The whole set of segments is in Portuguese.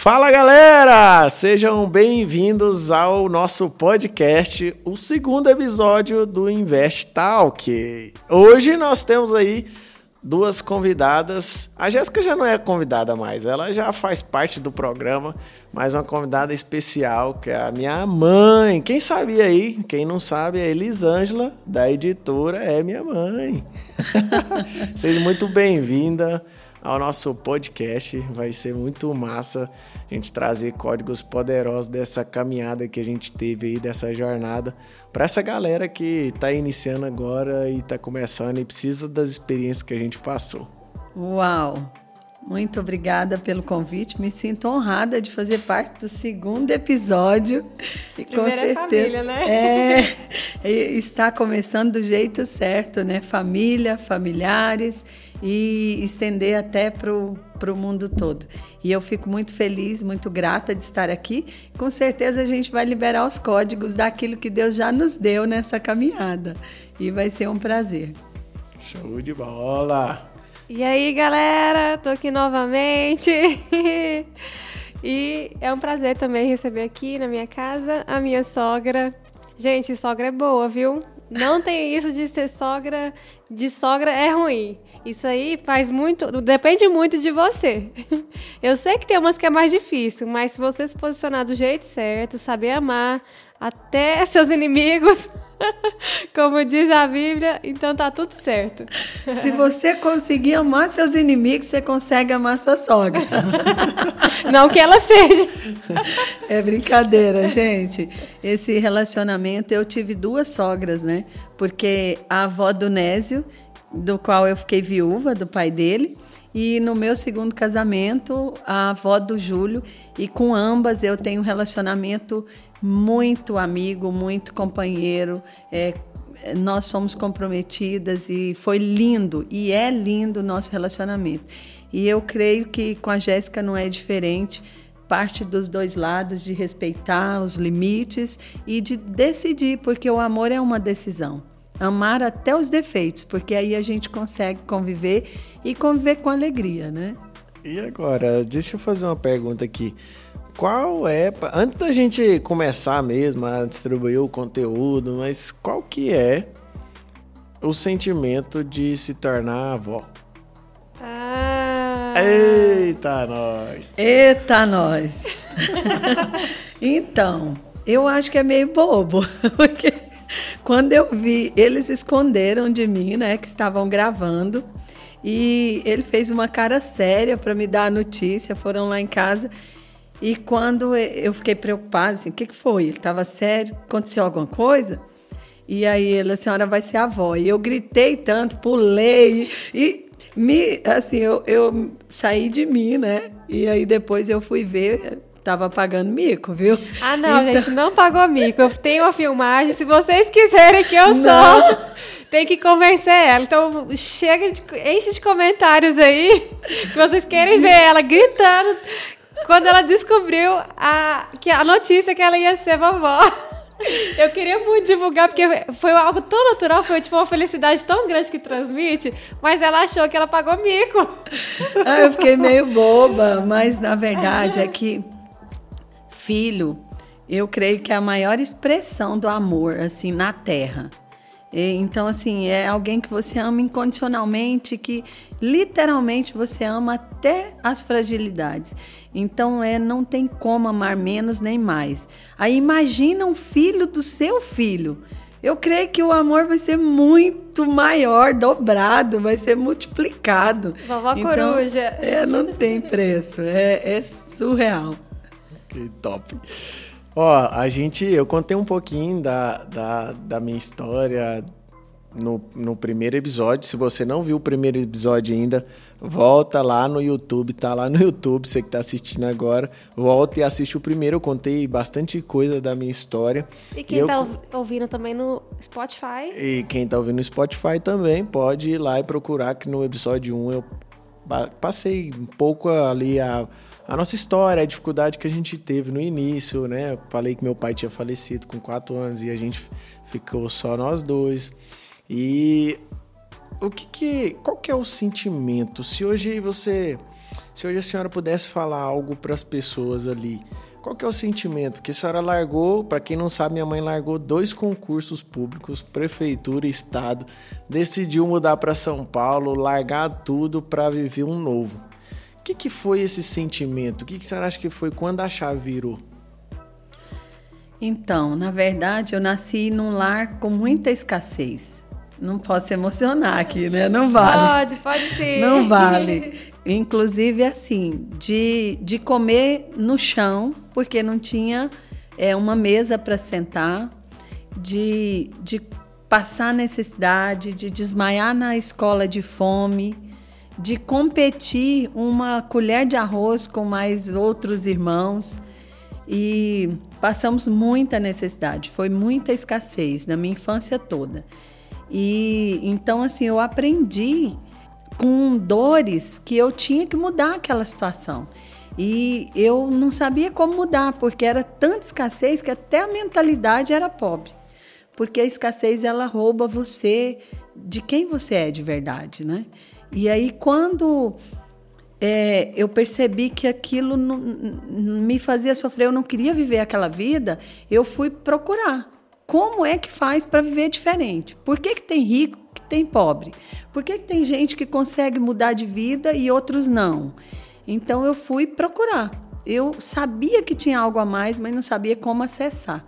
Fala galera! Sejam bem-vindos ao nosso podcast, o segundo episódio do Invest Talk. Hoje nós temos aí duas convidadas. A Jéssica já não é convidada mais, ela já faz parte do programa, mas uma convidada especial, que é a minha mãe. Quem sabia aí? Quem não sabe, a Elisângela, da editora, é minha mãe. Seja muito bem-vinda ao nosso podcast. Vai ser muito massa a gente trazer códigos poderosos dessa caminhada que a gente teve aí, dessa jornada, para essa galera que está iniciando agora e está começando e precisa das experiências que a gente passou. Uau! Muito obrigada pelo convite. Me sinto honrada de fazer parte do segundo episódio. E com certeza. Família, né? É, está começando do jeito certo, né? Família, familiares e estender até para o mundo todo. E eu fico muito feliz, muito grata de estar aqui. Com certeza a gente vai liberar os códigos daquilo que Deus já nos deu nessa caminhada. E vai ser um prazer. Show de bola! E aí, galera, tô aqui novamente. e é um prazer também receber aqui na minha casa a minha sogra. Gente, sogra é boa, viu? Não tem isso de ser sogra, de sogra é ruim. Isso aí faz muito, depende muito de você. Eu sei que tem umas que é mais difícil, mas se você se posicionar do jeito certo, saber amar até seus inimigos, Como diz a Bíblia, então tá tudo certo. Se você conseguir amar seus inimigos, você consegue amar sua sogra. Não que ela seja. É brincadeira, gente. Esse relacionamento, eu tive duas sogras, né? Porque a avó do Nésio, do qual eu fiquei viúva, do pai dele, e no meu segundo casamento, a avó do Júlio, e com ambas eu tenho um relacionamento muito amigo, muito companheiro. É, nós somos comprometidas e foi lindo e é lindo o nosso relacionamento. E eu creio que com a Jéssica não é diferente. Parte dos dois lados de respeitar os limites e de decidir, porque o amor é uma decisão. Amar até os defeitos, porque aí a gente consegue conviver e conviver com alegria, né? E agora, deixa eu fazer uma pergunta aqui qual é, antes da gente começar mesmo a distribuir o conteúdo, mas qual que é o sentimento de se tornar avó? Ah. Eita, nós! Eita, nós! então, eu acho que é meio bobo, porque quando eu vi, eles esconderam de mim, né, que estavam gravando, e ele fez uma cara séria para me dar a notícia, foram lá em casa e quando eu fiquei preocupada, assim, o que, que foi? Ele estava sério? Aconteceu alguma coisa? E aí ele, a senhora vai ser avó. E eu gritei tanto, pulei e me, assim, eu, eu saí de mim, né? E aí depois eu fui ver, tava pagando mico, viu? Ah, não, então... gente, não pagou mico. Eu tenho uma filmagem, se vocês quiserem que eu sou, tem que convencer ela. Então, chega de, enche de comentários aí que vocês querem ver ela gritando quando ela descobriu a, que a notícia que ela ia ser vovó. Eu queria muito divulgar, porque foi algo tão natural, foi tipo uma felicidade tão grande que transmite, mas ela achou que ela pagou mico. Ah, eu fiquei meio boba, mas na verdade é que filho, eu creio que é a maior expressão do amor, assim, na terra. Então, assim, é alguém que você ama incondicionalmente, que literalmente você ama até as fragilidades. Então, é, não tem como amar menos nem mais. Aí imagina um filho do seu filho. Eu creio que o amor vai ser muito maior, dobrado, vai ser multiplicado. Vovó então, Coruja. É, não tem preço. É, é surreal. Que top. Ó, a gente, eu contei um pouquinho da, da, da minha história no, no primeiro episódio. Se você não viu o primeiro episódio ainda, volta lá no YouTube, tá lá no YouTube, você que tá assistindo agora, volta e assiste o primeiro. Eu contei bastante coisa da minha história. E quem e tá ouvindo também no Spotify? E quem tá ouvindo no Spotify também pode ir lá e procurar que no episódio 1 eu passei um pouco ali a a nossa história, a dificuldade que a gente teve no início, né? falei que meu pai tinha falecido com quatro anos e a gente ficou só nós dois. E o que, que qual que é o sentimento? Se hoje você Se hoje a senhora pudesse falar algo para as pessoas ali, qual que é o sentimento? Porque a senhora largou, para quem não sabe, minha mãe largou dois concursos públicos, prefeitura e estado, decidiu mudar para São Paulo, largar tudo para viver um novo. O que, que foi esse sentimento? O que, que senhora acha que foi quando a chave virou? Então, na verdade, eu nasci num lar com muita escassez. Não posso emocionar aqui, né? Não vale. Pode, pode sim. Não vale. Inclusive, assim, de, de comer no chão, porque não tinha é, uma mesa para sentar, de, de passar necessidade, de desmaiar na escola de fome, de competir uma colher de arroz com mais outros irmãos. E passamos muita necessidade, foi muita escassez na minha infância toda. E então assim, eu aprendi com dores que eu tinha que mudar aquela situação. E eu não sabia como mudar, porque era tanta escassez que até a mentalidade era pobre. Porque a escassez ela rouba você de quem você é de verdade, né? E aí quando é, eu percebi que aquilo não, me fazia sofrer, eu não queria viver aquela vida, eu fui procurar. Como é que faz para viver diferente? Por que, que tem rico que tem pobre? Por que, que tem gente que consegue mudar de vida e outros não? Então eu fui procurar. Eu sabia que tinha algo a mais, mas não sabia como acessar.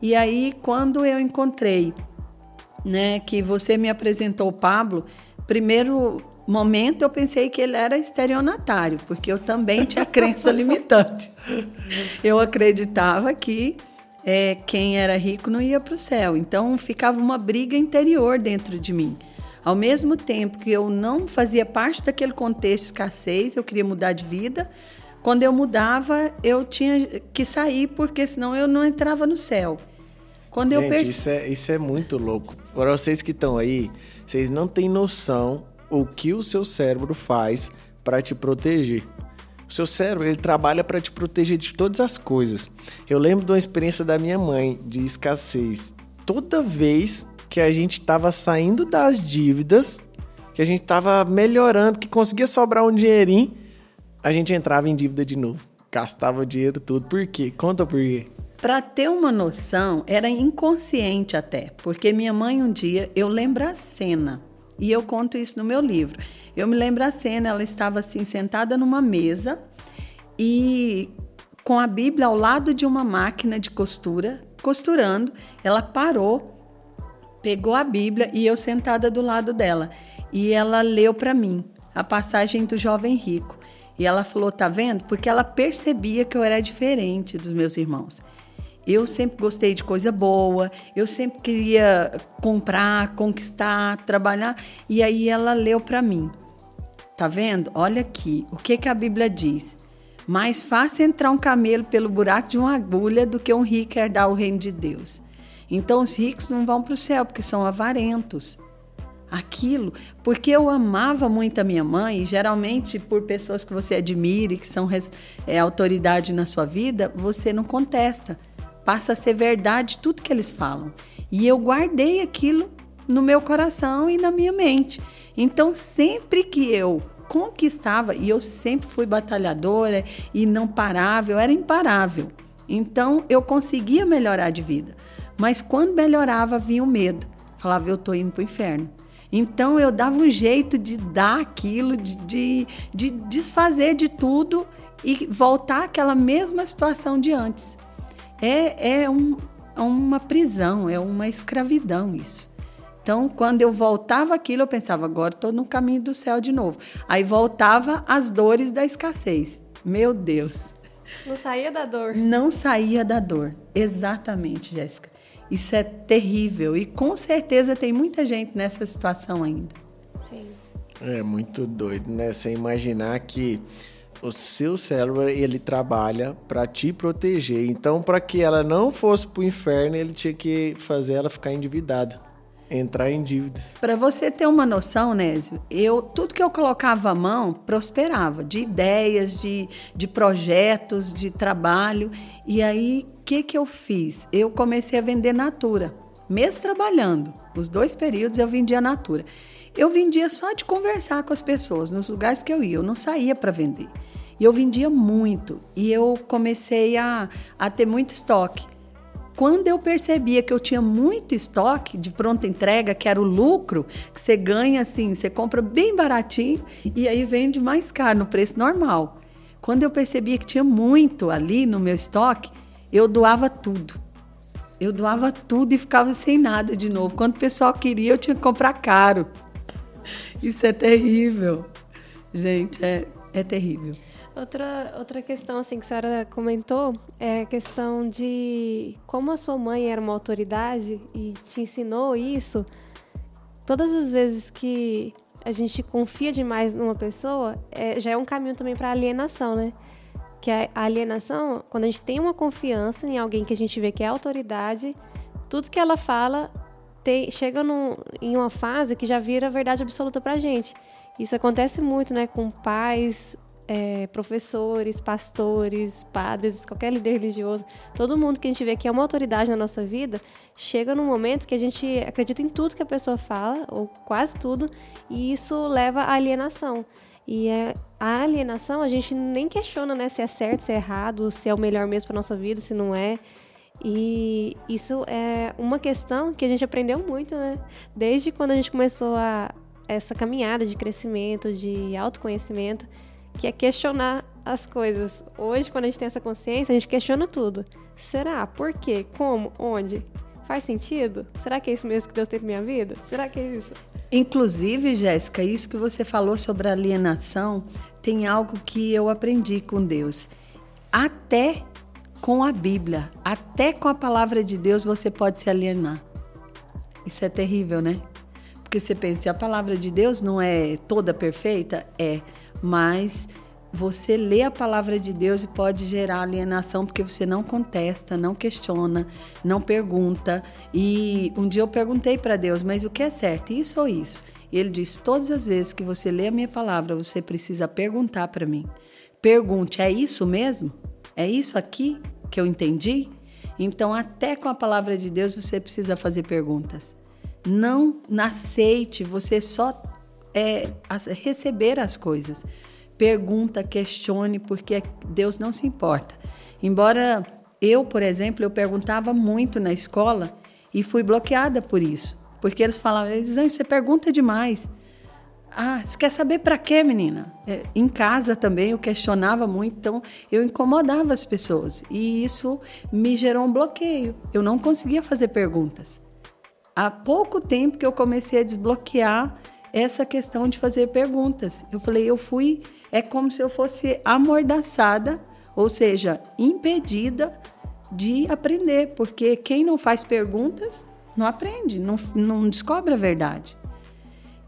E aí, quando eu encontrei, né, que você me apresentou o Pablo, primeiro momento eu pensei que ele era estereonatário, porque eu também tinha crença limitante. Eu acreditava que é, quem era rico não ia para o céu. Então ficava uma briga interior dentro de mim. Ao mesmo tempo que eu não fazia parte daquele contexto de escassez, eu queria mudar de vida. Quando eu mudava, eu tinha que sair, porque senão eu não entrava no céu. Quando Gente, eu perce... isso, é, isso é muito louco. Para vocês que estão aí, vocês não têm noção o que o seu cérebro faz para te proteger. O seu cérebro ele trabalha para te proteger de todas as coisas. Eu lembro de uma experiência da minha mãe de escassez. Toda vez que a gente estava saindo das dívidas, que a gente estava melhorando, que conseguia sobrar um dinheirinho, a gente entrava em dívida de novo. Gastava o dinheiro tudo. Por quê? Conta por quê. Para ter uma noção, era inconsciente até, porque minha mãe um dia, eu lembro a cena, e eu conto isso no meu livro. Eu me lembro a cena, ela estava assim sentada numa mesa e com a Bíblia ao lado de uma máquina de costura, costurando, ela parou, pegou a Bíblia e eu sentada do lado dela. E ela leu para mim a passagem do jovem rico. E ela falou: "Tá vendo? Porque ela percebia que eu era diferente dos meus irmãos. Eu sempre gostei de coisa boa, eu sempre queria comprar, conquistar, trabalhar. E aí ela leu para mim. Tá vendo? Olha aqui, o que, que a Bíblia diz? Mais fácil entrar um camelo pelo buraco de uma agulha do que um rico herdar o reino de Deus. Então os ricos não vão para o céu porque são avarentos. Aquilo, porque eu amava muito a minha mãe, e geralmente por pessoas que você admire, que são é, autoridade na sua vida, você não contesta passa a ser verdade tudo que eles falam. E eu guardei aquilo no meu coração e na minha mente. Então, sempre que eu conquistava, e eu sempre fui batalhadora e não parava, eu era imparável. Então, eu conseguia melhorar de vida. Mas quando melhorava, vinha o medo. Falava, eu tô indo pro inferno. Então, eu dava um jeito de dar aquilo, de, de, de desfazer de tudo e voltar àquela mesma situação de antes é, é um, é uma prisão, é uma escravidão isso. Então, quando eu voltava aquilo, eu pensava, agora estou no caminho do céu de novo. Aí voltava as dores da escassez. Meu Deus. Não saía da dor. Não saía da dor. Exatamente, Jéssica. Isso é terrível. E com certeza tem muita gente nessa situação ainda. Sim. É muito doido, né? Você imaginar que o seu cérebro ele trabalha para te proteger. Então, para que ela não fosse para o inferno, ele tinha que fazer ela ficar endividada, entrar em dívidas. Para você ter uma noção, Nésio, eu tudo que eu colocava à mão prosperava, de ideias, de, de projetos, de trabalho. E aí, o que que eu fiz? Eu comecei a vender natura, mesmo trabalhando. Os dois períodos eu vendia natura. Eu vendia só de conversar com as pessoas nos lugares que eu ia, eu não saía para vender. E eu vendia muito e eu comecei a, a ter muito estoque. Quando eu percebia que eu tinha muito estoque de pronta entrega, que era o lucro, que você ganha assim, você compra bem baratinho e aí vende mais caro, no preço normal. Quando eu percebia que tinha muito ali no meu estoque, eu doava tudo. Eu doava tudo e ficava sem nada de novo. Quando o pessoal queria, eu tinha que comprar caro. Isso é terrível. Gente, é, é terrível. Outra, outra questão assim que a senhora comentou é a questão de como a sua mãe era uma autoridade e te ensinou isso. Todas as vezes que a gente confia demais numa pessoa, é, já é um caminho também para alienação, né? Que a alienação, quando a gente tem uma confiança em alguém que a gente vê que é autoridade, tudo que ela fala tem, chega num, em uma fase que já vira verdade absoluta pra gente. Isso acontece muito, né, com pais, é, professores, pastores, padres, qualquer líder religioso, todo mundo que a gente vê que é uma autoridade na nossa vida, chega num momento que a gente acredita em tudo que a pessoa fala, ou quase tudo, e isso leva à alienação. E é, a alienação a gente nem questiona né, se é certo, se é errado, se é o melhor mesmo para nossa vida, se não é. E isso é uma questão que a gente aprendeu muito, né? Desde quando a gente começou a, essa caminhada de crescimento, de autoconhecimento que é questionar as coisas. Hoje, quando a gente tem essa consciência, a gente questiona tudo. Será? Por quê? Como? Onde? Faz sentido? Será que é isso mesmo que Deus tem para minha vida? Será que é isso? Inclusive, Jéssica, isso que você falou sobre alienação tem algo que eu aprendi com Deus. Até com a Bíblia, até com a palavra de Deus você pode se alienar. Isso é terrível, né? Porque você pensa, a palavra de Deus não é toda perfeita? É mas você lê a palavra de Deus e pode gerar alienação porque você não contesta, não questiona, não pergunta. E um dia eu perguntei para Deus, mas o que é certo, isso ou isso? E ele disse: todas as vezes que você lê a minha palavra, você precisa perguntar para mim. Pergunte: é isso mesmo? É isso aqui que eu entendi? Então, até com a palavra de Deus, você precisa fazer perguntas. Não aceite, você só é, receber as coisas. Pergunta, questione, porque Deus não se importa. Embora eu, por exemplo, eu perguntava muito na escola e fui bloqueada por isso. Porque eles falavam, eles você pergunta demais. Ah, você quer saber para quê, menina? É, em casa também eu questionava muito, então eu incomodava as pessoas. E isso me gerou um bloqueio. Eu não conseguia fazer perguntas. Há pouco tempo que eu comecei a desbloquear essa questão de fazer perguntas. Eu falei, eu fui, é como se eu fosse amordaçada, ou seja, impedida de aprender, porque quem não faz perguntas não aprende, não, não descobre a verdade.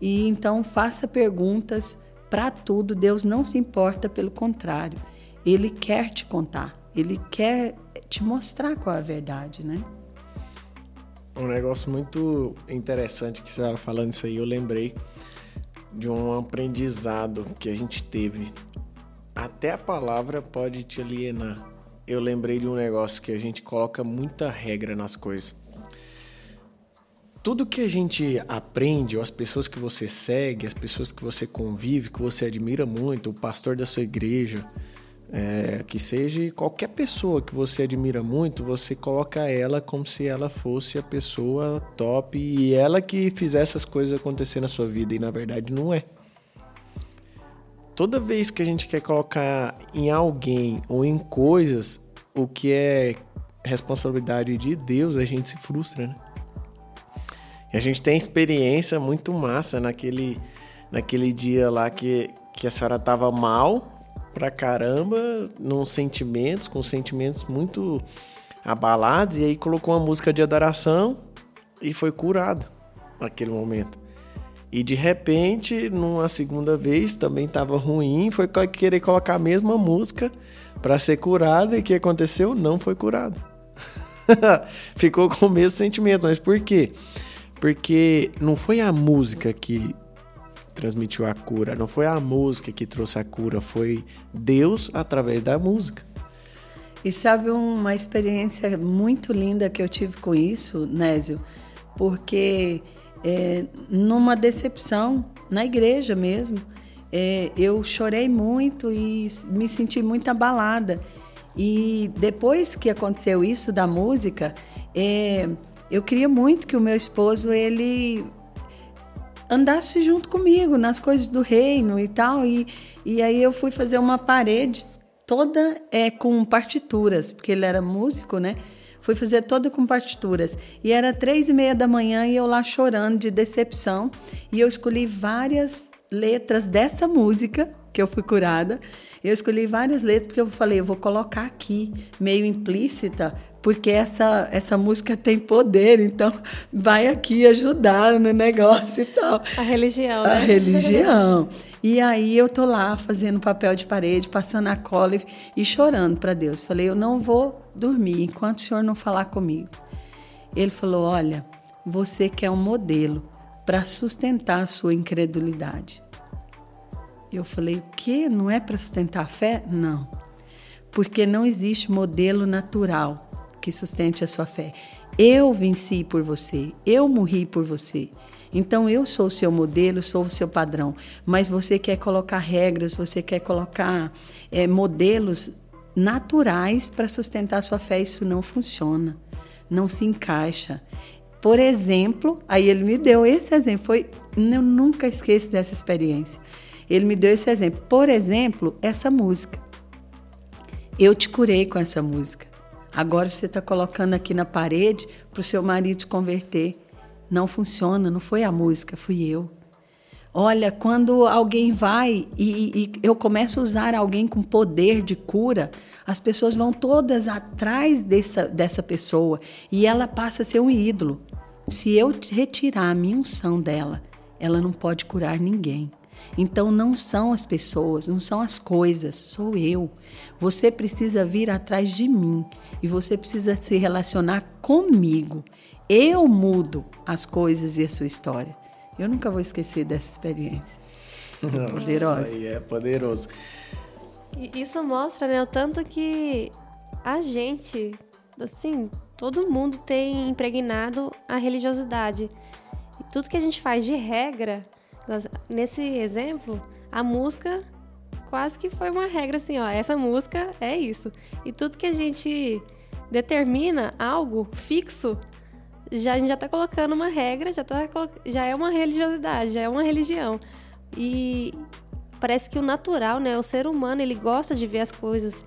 E então faça perguntas para tudo, Deus não se importa, pelo contrário, Ele quer te contar, Ele quer te mostrar qual é a verdade, né? Um negócio muito interessante que você estava falando isso aí, eu lembrei de um aprendizado que a gente teve. Até a palavra pode te alienar. Eu lembrei de um negócio que a gente coloca muita regra nas coisas. Tudo que a gente aprende, ou as pessoas que você segue, as pessoas que você convive, que você admira muito, o pastor da sua igreja, é, que seja qualquer pessoa que você admira muito, você coloca ela como se ela fosse a pessoa top e ela que fizesse as coisas acontecer na sua vida e na verdade não é. Toda vez que a gente quer colocar em alguém ou em coisas o que é responsabilidade de Deus, a gente se frustra, né? E a gente tem experiência muito massa naquele, naquele dia lá que, que a senhora tava mal pra caramba, nos sentimentos, com sentimentos muito abalados, e aí colocou uma música de adoração e foi curado naquele momento. E de repente, numa segunda vez, também estava ruim, foi querer colocar a mesma música para ser curado, e o que aconteceu? Não foi curado. Ficou com o mesmo sentimento, mas por quê? Porque não foi a música que transmitiu a cura. Não foi a música que trouxe a cura, foi Deus através da música. E sabe uma experiência muito linda que eu tive com isso, Nésio? Porque é, numa decepção na igreja mesmo. É, eu chorei muito e me senti muito abalada. E depois que aconteceu isso da música, é, eu queria muito que o meu esposo ele andasse junto comigo nas coisas do reino e tal. E, e aí eu fui fazer uma parede toda é, com partituras, porque ele era músico, né? Fui fazer toda com partituras. E era três e meia da manhã e eu lá chorando de decepção. E eu escolhi várias letras dessa música que eu fui curada. Eu escolhi várias letras porque eu falei, eu vou colocar aqui, meio implícita, porque essa, essa música tem poder, então vai aqui ajudar no negócio e tal. A religião, A né? religião. E aí eu tô lá fazendo papel de parede, passando a cola e, e chorando para Deus. Falei, eu não vou dormir enquanto o senhor não falar comigo. Ele falou, olha, você quer um modelo para sustentar a sua incredulidade. Eu falei, o quê? Não é para sustentar a fé? Não. Porque não existe modelo natural que sustente a sua fé. Eu venci por você, eu morri por você. Então eu sou o seu modelo, sou o seu padrão. Mas você quer colocar regras, você quer colocar é, modelos naturais para sustentar a sua fé. Isso não funciona, não se encaixa. Por exemplo, aí ele me deu esse exemplo. Foi, eu nunca esqueço dessa experiência. Ele me deu esse exemplo. Por exemplo, essa música. Eu te curei com essa música. Agora você está colocando aqui na parede para o seu marido se converter. Não funciona, não foi a música, fui eu. Olha, quando alguém vai e, e, eu começo a usar alguém com poder de cura, as pessoas vão todas atrás dessa, dessa pessoa e ela passa a ser um ídolo. Se eu retirar a minha unção dela, ela não pode curar ninguém. Então não são as pessoas, não são as coisas, sou eu. Você precisa vir atrás de mim e você precisa se relacionar comigo. Eu mudo as coisas e a sua história. Eu nunca vou esquecer dessa experiência. Nossa, Poderosa. Isso aí é poderoso. E isso mostra, né, o tanto que a gente, assim, todo mundo tem impregnado a religiosidade. E tudo que a gente faz de regra, nesse exemplo, a música quase que foi uma regra assim, ó, essa música é isso. E tudo que a gente determina algo fixo, já, a gente já tá colocando uma regra, já, tá, já é uma religiosidade, já é uma religião. E parece que o natural, né? O ser humano, ele gosta de ver as coisas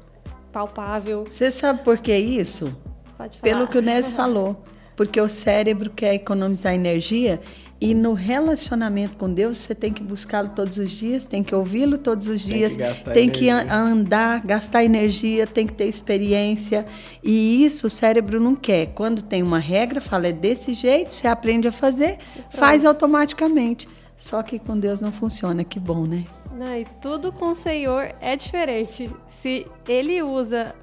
palpável. Você sabe por que isso? Pode falar. Pelo que o Nes falou. Porque o cérebro quer economizar energia e no relacionamento com Deus você tem que buscá-lo todos os dias, tem que ouvi-lo todos os dias, Tem que tem que andar, gastar energia, tem que ter experiência. E isso o cérebro não quer. Quando tem uma regra, fala é desse jeito, você aprende a fazer, faz automaticamente. Só que com Deus não funciona, que bom, né? Não, e tudo com o Senhor é diferente. Se ele usa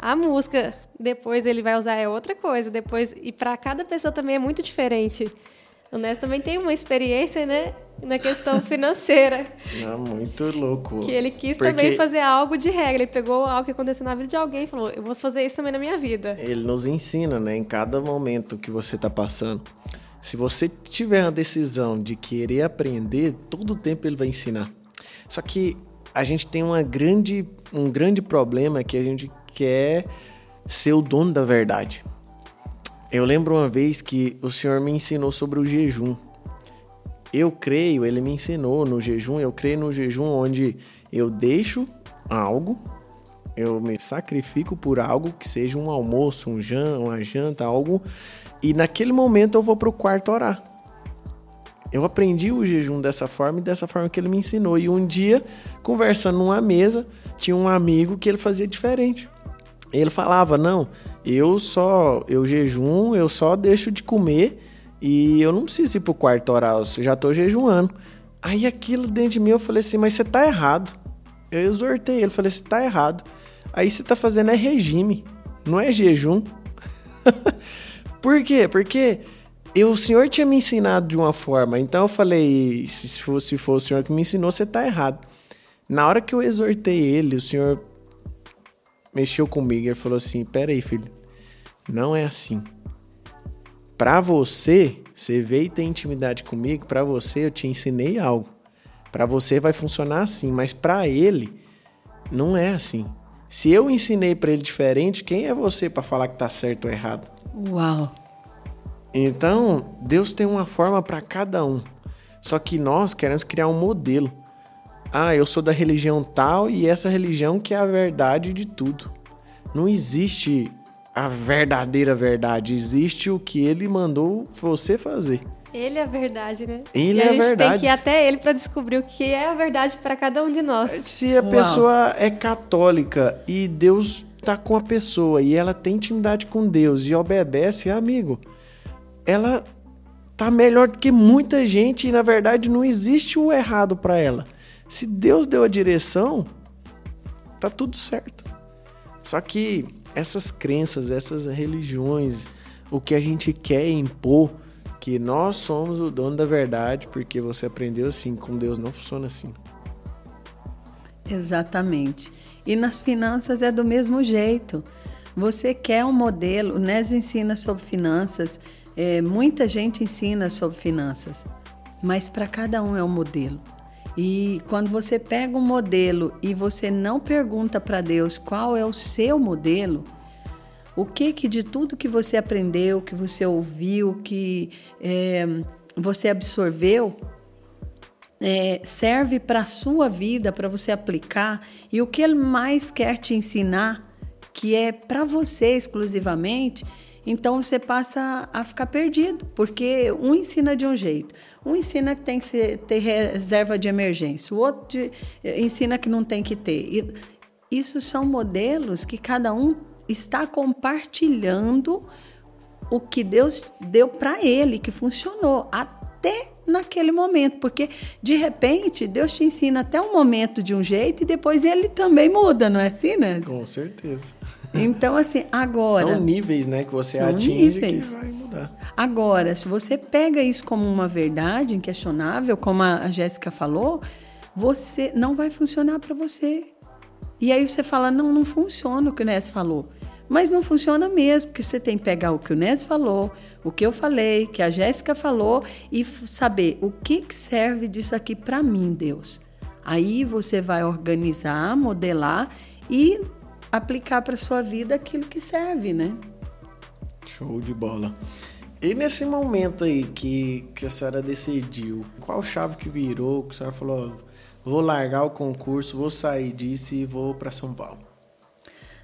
a música, depois ele vai usar é outra coisa. Depois e para cada pessoa também é muito diferente. O Nés também tem uma experiência, né, na questão financeira, Não, muito louco. que ele quis Porque também fazer algo de regra. Ele pegou algo que aconteceu na vida de alguém e falou: "Eu vou fazer isso também na minha vida". Ele nos ensina, né, em cada momento que você está passando. Se você tiver a decisão de querer aprender, todo o tempo ele vai ensinar. Só que a gente tem uma grande, um grande problema que a gente quer ser o dono da verdade. Eu lembro uma vez que o senhor me ensinou sobre o jejum. Eu creio, ele me ensinou no jejum, eu creio no jejum onde eu deixo algo, eu me sacrifico por algo que seja um almoço, um jan, uma janta, algo, e naquele momento eu vou pro quarto orar. Eu aprendi o jejum dessa forma e dessa forma que ele me ensinou. E um dia, conversando numa mesa, tinha um amigo que ele fazia diferente. Ele falava: "Não, eu só eu jejum, eu só deixo de comer e eu não preciso ir pro quarto orar, eu já tô jejuando". Aí aquilo dentro de mim eu falei assim: "Mas você tá errado". Eu exortei ele, falei: "Você tá errado. Aí você tá fazendo é regime, não é jejum". Por quê? Porque eu, o senhor tinha me ensinado de uma forma, então eu falei, se for, se for o senhor que me ensinou, você tá errado. Na hora que eu exortei ele, o senhor mexeu comigo, ele falou assim, pera aí, filho, não é assim. Pra você, Você veio e tem intimidade comigo, para você eu te ensinei algo. Para você vai funcionar assim, mas para ele não é assim. Se eu ensinei para ele diferente, quem é você para falar que tá certo ou errado? Uau. Então, Deus tem uma forma para cada um. Só que nós queremos criar um modelo. Ah, eu sou da religião tal e essa religião que é a verdade de tudo. Não existe a verdadeira verdade, existe o que ele mandou você fazer. Ele é a verdade, né? Ele e é a a gente tem verdade. que ir até ele para descobrir o que é a verdade para cada um de nós. Se a Uau. pessoa é católica e Deus tá com a pessoa e ela tem intimidade com Deus e obedece, amigo, ela tá melhor do que muita gente e na verdade não existe o errado para ela. Se Deus deu a direção, tá tudo certo. Só que essas crenças, essas religiões, o que a gente quer impor, que nós somos o dono da verdade, porque você aprendeu assim, com Deus não funciona assim. Exatamente. E nas finanças é do mesmo jeito. Você quer um modelo, NES ensina sobre finanças, é, muita gente ensina sobre finanças, mas para cada um é um modelo. E quando você pega um modelo e você não pergunta para Deus qual é o seu modelo, o que que de tudo que você aprendeu, que você ouviu, que é, você absorveu, é, serve para a sua vida, para você aplicar, e o que ele mais quer te ensinar, que é para você exclusivamente, então você passa a ficar perdido, porque um ensina de um jeito, um ensina que tem que ser, ter reserva de emergência, o outro de- ensina que não tem que ter. E isso são modelos que cada um está compartilhando o que Deus deu para ele, que funcionou até naquele momento, porque de repente Deus te ensina até um momento de um jeito e depois ele também muda, não é assim, né? Com certeza. Então assim, agora, São níveis, né, que você atinge níveis. que vai mudar. agora, se você pega isso como uma verdade inquestionável, como a Jéssica falou, você não vai funcionar para você. E aí você fala, não, não funciona o que o Ness falou. Mas não funciona mesmo, porque você tem que pegar o que o Ness falou, o que eu falei, que a Jéssica falou e saber o que, que serve disso aqui para mim, Deus. Aí você vai organizar, modelar e aplicar para sua vida aquilo que serve, né? Show de bola. E nesse momento aí que, que a senhora decidiu, qual chave que virou, que a senhora falou, ó, vou largar o concurso, vou sair disso e vou para São Paulo?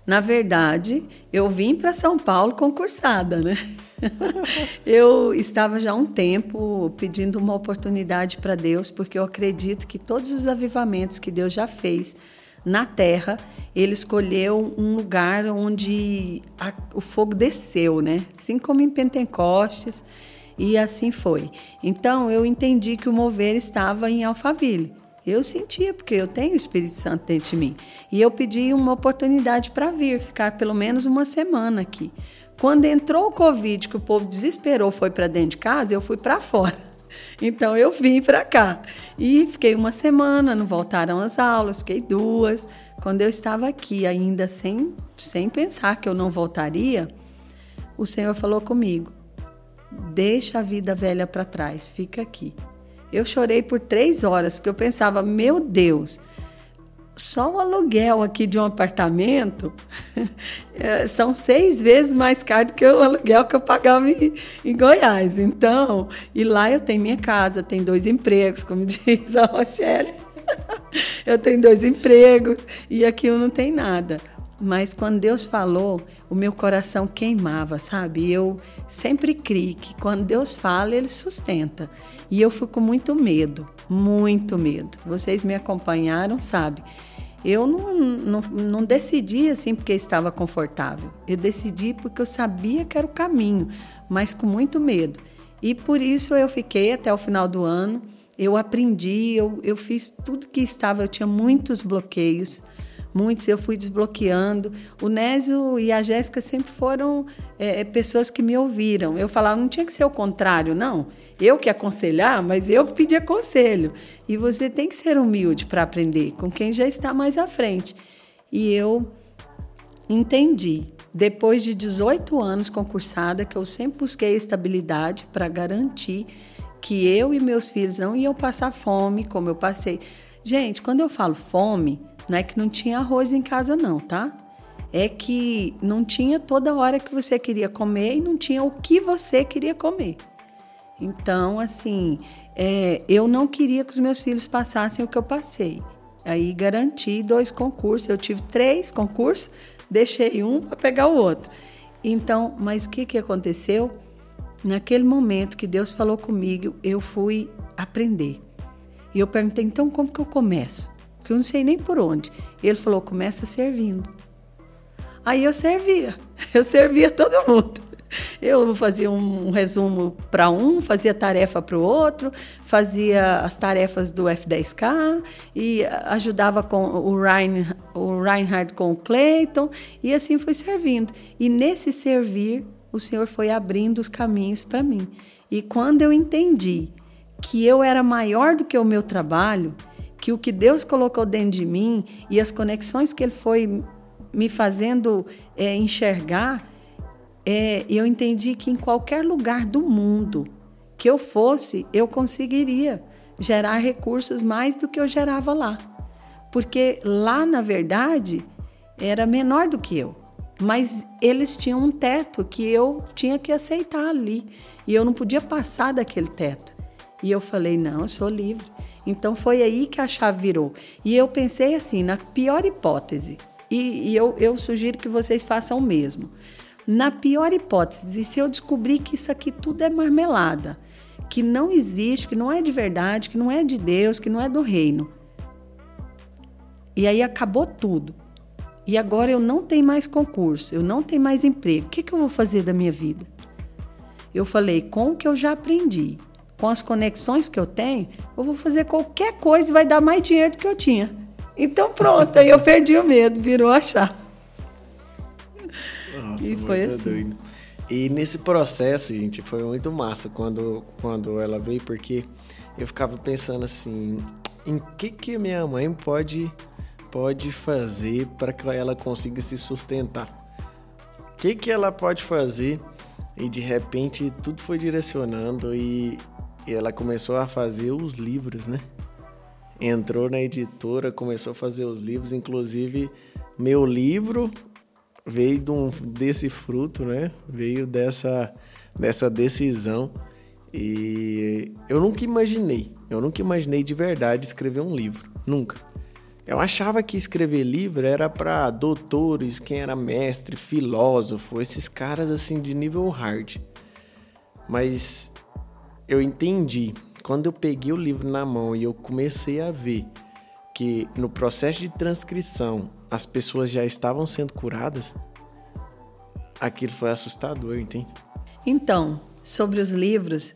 Na verdade, eu vim para São Paulo concursada, né? eu estava já há um tempo pedindo uma oportunidade para Deus, porque eu acredito que todos os avivamentos que Deus já fez na terra, ele escolheu um lugar onde a- o fogo desceu, né? Assim como em Pentecostes, e assim foi. Então, eu entendi que o mover estava em Alphaville. Eu sentia, porque eu tenho o Espírito Santo dentro de mim. E eu pedi uma oportunidade para vir, ficar pelo menos uma semana aqui. Quando entrou o Covid, que o povo desesperou, foi para dentro de casa, eu fui para fora. Então eu vim para cá. E fiquei uma semana, não voltaram as aulas, fiquei duas. Quando eu estava aqui, ainda sem, sem pensar que eu não voltaria, o Senhor falou comigo: deixa a vida velha para trás, fica aqui. Eu chorei por três horas, porque eu pensava, meu Deus, só o aluguel aqui de um apartamento eh, são seis vezes mais caro que o aluguel que eu pagava em, em Goiás. Então, e lá eu tenho minha casa, tenho dois empregos, como diz a Rochelle. eu tenho dois empregos e aqui eu não tenho nada. Mas quando Deus falou, o meu coração queimava, sabe? Eu sempre criei que quando Deus fala, Ele sustenta. E eu fui com muito medo, muito medo. Vocês me acompanharam, sabe? Eu não, não, não decidi assim porque estava confortável. Eu decidi porque eu sabia que era o caminho, mas com muito medo. E por isso eu fiquei até o final do ano. Eu aprendi, eu, eu fiz tudo que estava. Eu tinha muitos bloqueios, muitos eu fui desbloqueando. O Nésio e a Jéssica sempre foram é, pessoas que me ouviram. Eu falava, não tinha que ser o contrário, não. Eu que aconselhar, mas eu que pedia conselho. E você tem que ser humilde para aprender com quem já está mais à frente. E eu entendi. depois de 18 anos concursada, que eu sempre busquei estabilidade para garantir que eu e meus filhos não iam passar fome como eu passei. Gente, quando eu falo fome, não é que não tinha arroz em casa, não, tá? É que não tinha toda hora que você queria comer e não tinha o que você queria comer. Então, assim, é, eu não queria que os meus filhos passassem o que eu passei. Aí garanti dois concursos. Eu tive três concursos, deixei um para pegar o outro. Então, mas o que, que aconteceu? Naquele momento que Deus falou comigo, eu fui aprender. E eu perguntei, então como que eu começo? Porque eu não sei nem por onde. Ele falou, começa servindo. Aí eu servia, eu servia todo mundo. Eu fazia um resumo para um, fazia tarefa para o outro, fazia as tarefas do F10K e ajudava com o, Rein, o Reinhard com o Clayton e assim foi servindo. E nesse servir, o Senhor foi abrindo os caminhos para mim. E quando eu entendi que eu era maior do que o meu trabalho, que o que Deus colocou dentro de mim e as conexões que Ele foi me fazendo é, enxergar, é, eu entendi que em qualquer lugar do mundo que eu fosse, eu conseguiria gerar recursos mais do que eu gerava lá. Porque lá, na verdade, era menor do que eu. Mas eles tinham um teto que eu tinha que aceitar ali. E eu não podia passar daquele teto. E eu falei: não, eu sou livre. Então foi aí que a chave virou. E eu pensei assim: na pior hipótese, e, e eu, eu sugiro que vocês façam o mesmo. Na pior hipótese, se eu descobrir que isso aqui tudo é marmelada, que não existe, que não é de verdade, que não é de Deus, que não é do reino. E aí acabou tudo. E agora eu não tenho mais concurso, eu não tenho mais emprego. O que, que eu vou fazer da minha vida? Eu falei, com o que eu já aprendi, com as conexões que eu tenho, eu vou fazer qualquer coisa e vai dar mais dinheiro do que eu tinha. Então pronto, aí eu perdi o medo, virou a chave. Nossa, e foi assim. Doido. E nesse processo, gente, foi muito massa quando, quando ela veio, porque eu ficava pensando assim, em que que minha mãe pode pode fazer para que ela consiga se sustentar? O que que ela pode fazer? E de repente tudo foi direcionando e, e ela começou a fazer os livros, né? Entrou na editora, começou a fazer os livros, inclusive meu livro veio de um, desse fruto, né? Veio dessa, dessa decisão. E eu nunca imaginei, eu nunca imaginei de verdade escrever um livro, nunca. Eu achava que escrever livro era para doutores, quem era mestre, filósofo, esses caras assim de nível hard. Mas eu entendi, quando eu peguei o livro na mão e eu comecei a ver que no processo de transcrição as pessoas já estavam sendo curadas, aquilo foi assustador, entende? Então, sobre os livros,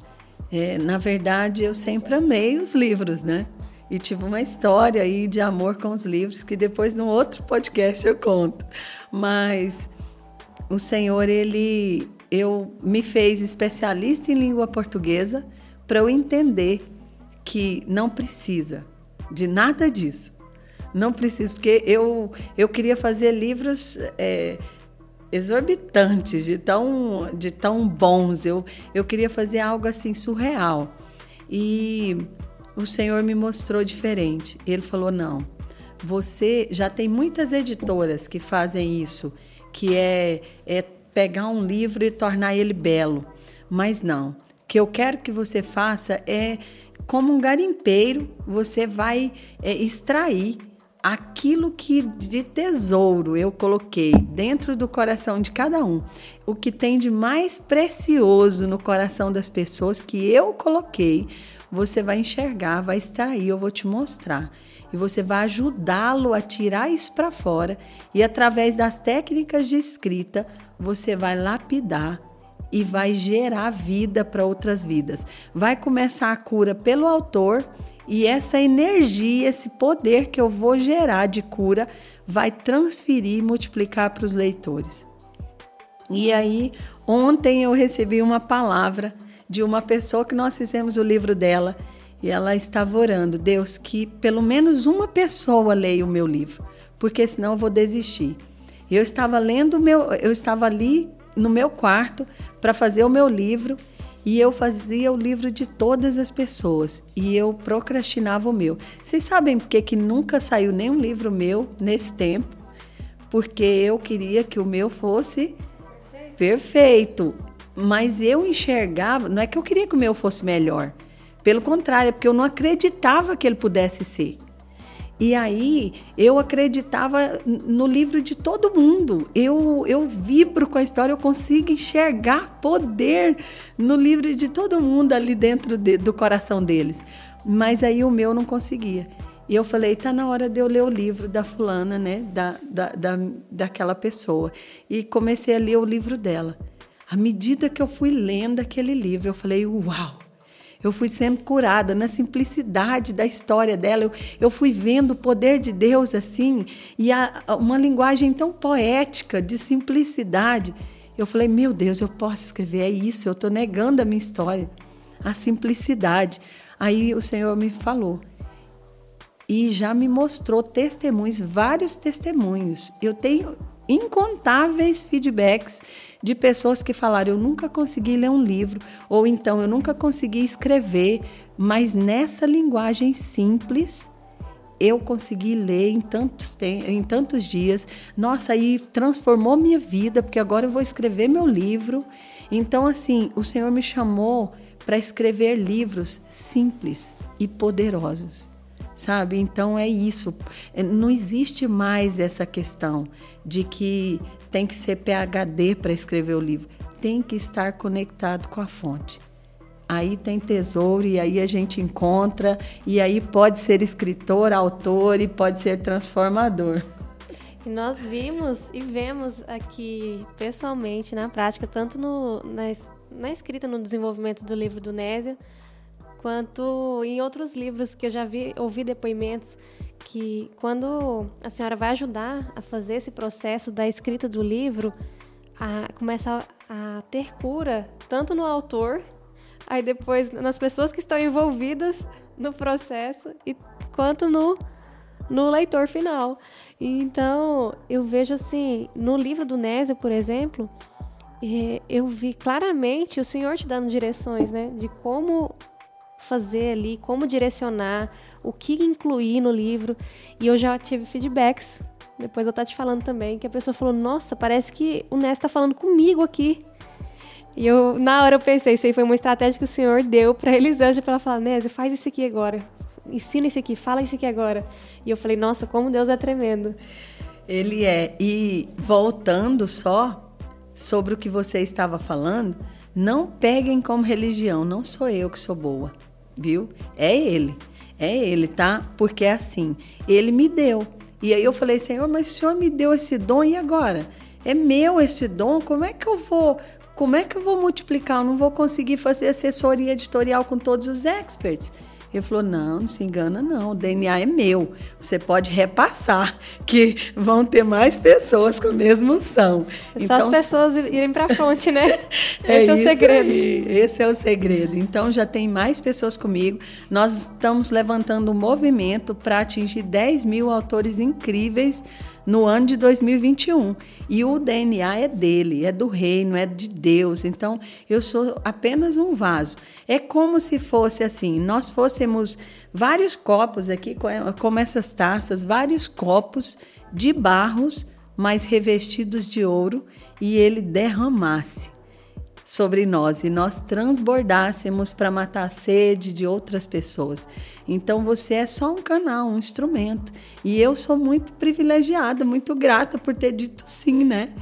é, na verdade eu sempre amei os livros, né? E tive uma história aí de amor com os livros que depois num outro podcast eu conto. Mas o Senhor, ele eu me fez especialista em língua portuguesa para eu entender que não precisa de nada disso. Não preciso, porque eu, eu queria fazer livros é, exorbitantes, de tão, de tão bons. Eu, eu queria fazer algo assim surreal. E o Senhor me mostrou diferente. Ele falou: não, você já tem muitas editoras que fazem isso, que é, é pegar um livro e tornar ele belo. Mas não. O que eu quero que você faça é como um garimpeiro, você vai é, extrair aquilo que de tesouro eu coloquei dentro do coração de cada um, o que tem de mais precioso no coração das pessoas que eu coloquei, você vai enxergar, vai extrair, eu vou te mostrar. E você vai ajudá-lo a tirar isso para fora e através das técnicas de escrita, você vai lapidar e vai gerar vida para outras vidas. Vai começar a cura pelo autor e essa energia, esse poder que eu vou gerar de cura, vai transferir e multiplicar para os leitores. E aí, ontem eu recebi uma palavra de uma pessoa que nós fizemos o livro dela e ela estava orando, Deus, que pelo menos uma pessoa leia o meu livro, porque senão eu vou desistir. Eu estava lendo meu, eu estava ali no meu quarto para fazer o meu livro e eu fazia o livro de todas as pessoas e eu procrastinava o meu. Vocês sabem por que, que nunca saiu nenhum livro meu nesse tempo? Porque eu queria que o meu fosse perfeito. Mas eu enxergava, não é que eu queria que o meu fosse melhor. Pelo contrário, é porque eu não acreditava que ele pudesse ser. E aí eu acreditava no livro de todo mundo. Eu, eu vibro com a história, eu consigo enxergar poder no livro de todo mundo ali dentro de, do coração deles. Mas aí o meu não conseguia. E eu falei, tá na hora de eu ler o livro da fulana, né? Da, da, da, daquela pessoa. E comecei a ler o livro dela. À medida que eu fui lendo aquele livro, eu falei, uau! Eu fui sendo curada na simplicidade da história dela. Eu, eu fui vendo o poder de Deus assim, e a, uma linguagem tão poética, de simplicidade. Eu falei, meu Deus, eu posso escrever, é isso, eu estou negando a minha história, a simplicidade. Aí o Senhor me falou, e já me mostrou testemunhos, vários testemunhos. Eu tenho incontáveis feedbacks de pessoas que falaram: eu nunca consegui ler um livro, ou então eu nunca consegui escrever, mas nessa linguagem simples eu consegui ler em tantos, em tantos dias. Nossa, aí transformou minha vida, porque agora eu vou escrever meu livro. Então, assim, o Senhor me chamou para escrever livros simples e poderosos sabe? Então é isso. É, não existe mais essa questão de que tem que ser PhD para escrever o livro. Tem que estar conectado com a fonte. Aí tem tesouro e aí a gente encontra e aí pode ser escritor, autor e pode ser transformador. E nós vimos e vemos aqui pessoalmente, na prática, tanto no, na, na escrita, no desenvolvimento do livro do Nésio, quanto em outros livros que eu já vi, ouvi depoimentos que quando a senhora vai ajudar a fazer esse processo da escrita do livro, a, começa a, a ter cura tanto no autor, aí depois nas pessoas que estão envolvidas no processo e quanto no no leitor final. Então, eu vejo assim, no livro do Nésio, por exemplo, é, eu vi claramente o Senhor te dando direções, né? De como fazer ali, como direcionar, o que incluir no livro. E eu já tive feedbacks, depois eu estar te falando também, que a pessoa falou: Nossa, parece que o Ness está falando comigo aqui. E eu, na hora eu pensei, isso aí foi uma estratégia que o senhor deu para Elisângela para ela falar: Nésio, faz isso aqui agora. Ensina isso aqui, fala isso aqui agora. E eu falei: Nossa, como Deus é tremendo. Ele é. E voltando só sobre o que você estava falando, não peguem como religião, não sou eu que sou boa viu? É ele. É ele, tá? Porque é assim, ele me deu. E aí eu falei, Senhor, mas o Senhor me deu esse dom e agora? É meu esse dom, como é que eu vou como é que eu vou multiplicar? Eu não vou conseguir fazer assessoria editorial com todos os experts. Ele falou: não, não se engana, não. O DNA é meu. Você pode repassar, que vão ter mais pessoas com a mesma unção. É só então, as pessoas irem para frente, né? é Esse é o segredo. Aí. Esse é o segredo. Então já tem mais pessoas comigo. Nós estamos levantando um movimento para atingir 10 mil autores incríveis no ano de 2021. E o DNA é dele, é do reino, é de Deus. Então, eu sou apenas um vaso. É como se fosse assim, nós fôssemos vários copos aqui, como essas taças, vários copos de barros, mas revestidos de ouro, e ele derramasse sobre nós e nós transbordássemos para matar a sede de outras pessoas. Então você é só um canal, um instrumento. E eu sou muito privilegiada, muito grata por ter dito sim, né?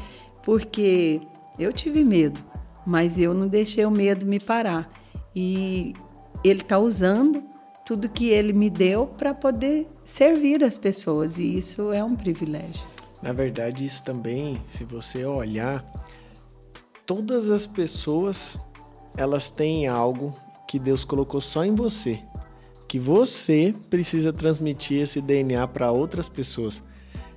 Porque eu tive medo, mas eu não deixei o medo me parar. E ele está usando tudo que ele me deu para poder servir as pessoas, e isso é um privilégio. Na verdade, isso também, se você olhar, todas as pessoas elas têm algo que Deus colocou só em você, que você precisa transmitir esse DNA para outras pessoas.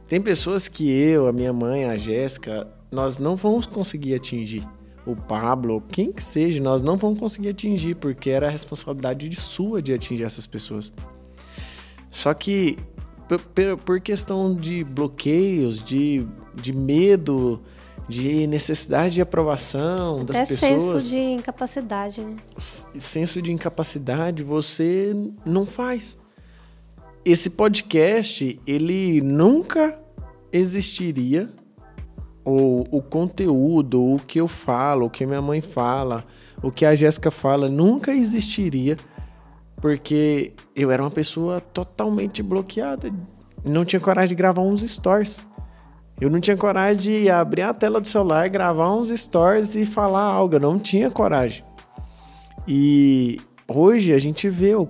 Tem pessoas que eu, a minha mãe, a Jéssica, nós não vamos conseguir atingir. O Pablo, quem que seja, nós não vamos conseguir atingir, porque era a responsabilidade de sua de atingir essas pessoas. Só que por questão de bloqueios, de de medo, de necessidade de aprovação das Até pessoas. senso de incapacidade, né? senso de incapacidade você não faz. Esse podcast, ele nunca existiria ou o conteúdo, o que eu falo, o que minha mãe fala, o que a Jéssica fala nunca existiria porque eu era uma pessoa totalmente bloqueada, não tinha coragem de gravar uns stories. Eu não tinha coragem de abrir a tela do celular, gravar uns stories e falar algo, eu não tinha coragem. E hoje a gente vê, eu,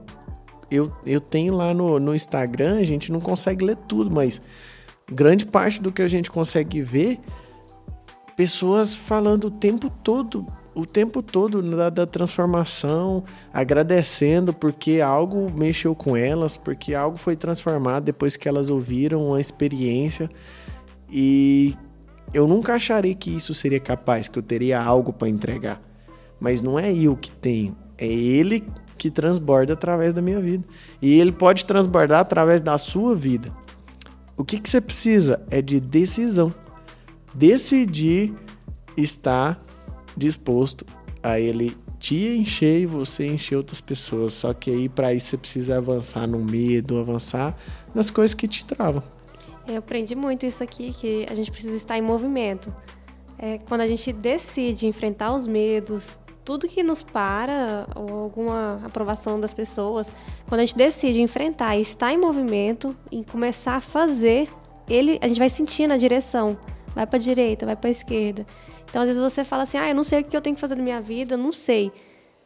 eu, eu tenho lá no, no Instagram, a gente não consegue ler tudo, mas grande parte do que a gente consegue ver, pessoas falando o tempo todo, o tempo todo da, da transformação, agradecendo porque algo mexeu com elas, porque algo foi transformado depois que elas ouviram uma experiência. E eu nunca acharei que isso seria capaz, que eu teria algo para entregar. Mas não é eu que tenho, é ele que transborda através da minha vida. E ele pode transbordar através da sua vida. O que, que você precisa é de decisão. Decidir estar disposto a ele te encher e você encher outras pessoas. Só que aí para isso você precisa avançar no medo, avançar nas coisas que te travam. Eu aprendi muito isso aqui, que a gente precisa estar em movimento. É, quando a gente decide enfrentar os medos, tudo que nos para, ou alguma aprovação das pessoas, quando a gente decide enfrentar e estar em movimento e começar a fazer, ele, a gente vai sentindo a direção. Vai para direita, vai para esquerda. Então, às vezes você fala assim: "Ah, eu não sei o que eu tenho que fazer na minha vida, não sei".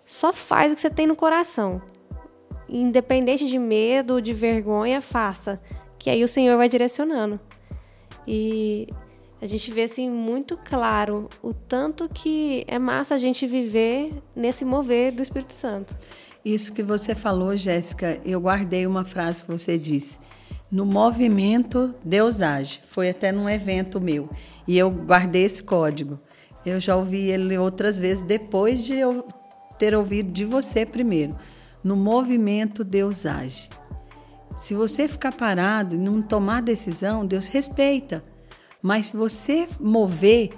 Só faz o que você tem no coração. Independente de medo, de vergonha, faça, que aí o Senhor vai direcionando. E a gente vê assim muito claro o tanto que é massa a gente viver nesse mover do Espírito Santo. Isso que você falou, Jéssica, eu guardei uma frase que você disse. No movimento, Deus age. Foi até num evento meu. E eu guardei esse código. Eu já ouvi ele outras vezes depois de eu ter ouvido de você primeiro. No movimento, Deus age. Se você ficar parado e não tomar decisão, Deus respeita. Mas se você mover,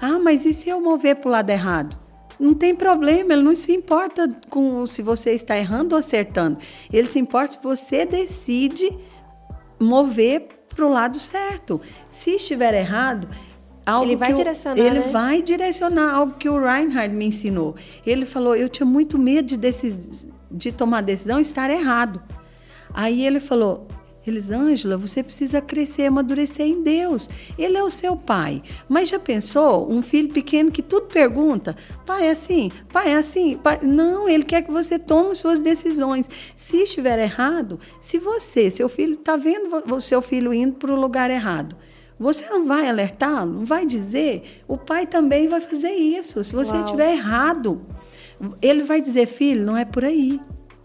ah, mas e se eu mover para o lado errado? Não tem problema, ele não se importa com se você está errando ou acertando. Ele se importa se você decide mover para o lado certo. Se estiver errado, algo Ele vai direcionar, Ele né? vai direcionar algo que o Reinhard me ensinou. Ele falou: eu tinha muito medo de, decis- de tomar decisão e estar errado. Aí ele falou: Elisângela, você precisa crescer, amadurecer em Deus. Ele é o seu pai. Mas já pensou um filho pequeno que tudo pergunta: pai é assim, pai é assim? Pai... Não, ele quer que você tome suas decisões. Se estiver errado, se você, seu filho, está vendo o seu filho indo para o lugar errado. Você não vai alertá-lo, não vai dizer. O pai também vai fazer isso. Se você Uau. estiver errado, ele vai dizer: filho, não é por aí.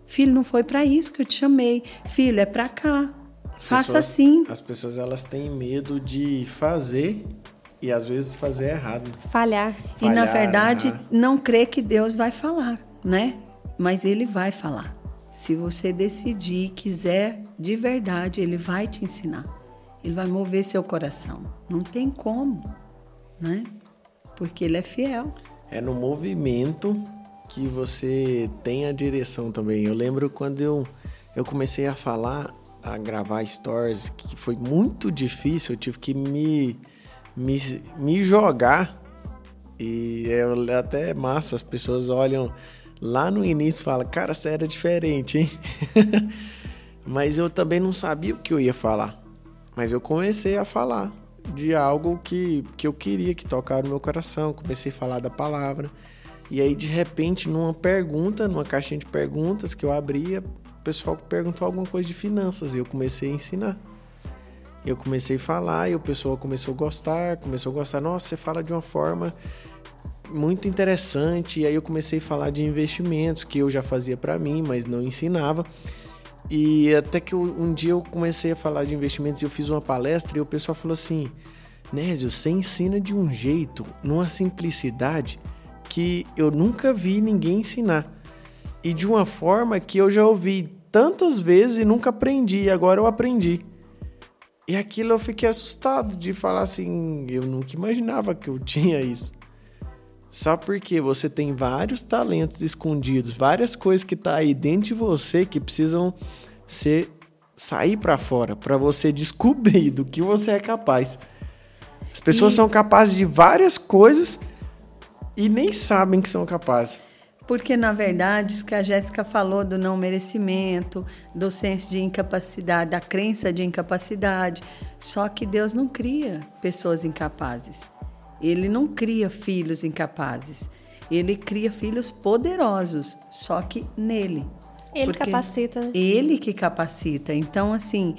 Filho, não foi para isso que eu te chamei. Filho, é para cá. As Faça pessoas- assim. As pessoas elas têm medo de fazer e às vezes fazer errado. Falhar. E na verdade, né? não crê que Deus vai falar, né? Mas ele vai falar. Se você decidir e quiser de verdade, ele vai te ensinar. Ele vai mover seu coração. Não tem como, né? Porque ele é fiel. É no movimento que você tem a direção também. Eu lembro quando eu, eu comecei a falar, a gravar stories, que foi muito difícil, eu tive que me, me, me jogar. E é até massa, as pessoas olham lá no início e falam, cara, você era diferente, hein? Mas eu também não sabia o que eu ia falar. Mas eu comecei a falar de algo que, que eu queria, que tocara no meu coração. Comecei a falar da palavra. E aí, de repente, numa pergunta, numa caixinha de perguntas que eu abria, o pessoal perguntou alguma coisa de finanças e eu comecei a ensinar. Eu comecei a falar e o pessoal começou a gostar, começou a gostar. Nossa, você fala de uma forma muito interessante. E aí eu comecei a falar de investimentos que eu já fazia para mim, mas não ensinava. E até que eu- um dia eu comecei a falar de investimentos e eu fiz uma palestra e o pessoal falou assim: Nésio, você ensina de um jeito, numa simplicidade, que eu nunca vi ninguém ensinar. E de uma forma que eu já ouvi tantas vezes e nunca aprendi, e agora eu aprendi. E aquilo eu fiquei assustado de falar assim, eu nunca imaginava que eu tinha isso. Só porque você tem vários talentos escondidos, várias coisas que tá aí dentro de você que precisam ser sair para fora, para você descobrir do que você é capaz. As pessoas e... são capazes de várias coisas e nem sabem que são capazes. Porque, na verdade, isso que a Jéssica falou do não merecimento, do senso de incapacidade, da crença de incapacidade. Só que Deus não cria pessoas incapazes. Ele não cria filhos incapazes. Ele cria filhos poderosos, só que nele. Ele capacita. Né? Ele que capacita. Então, assim,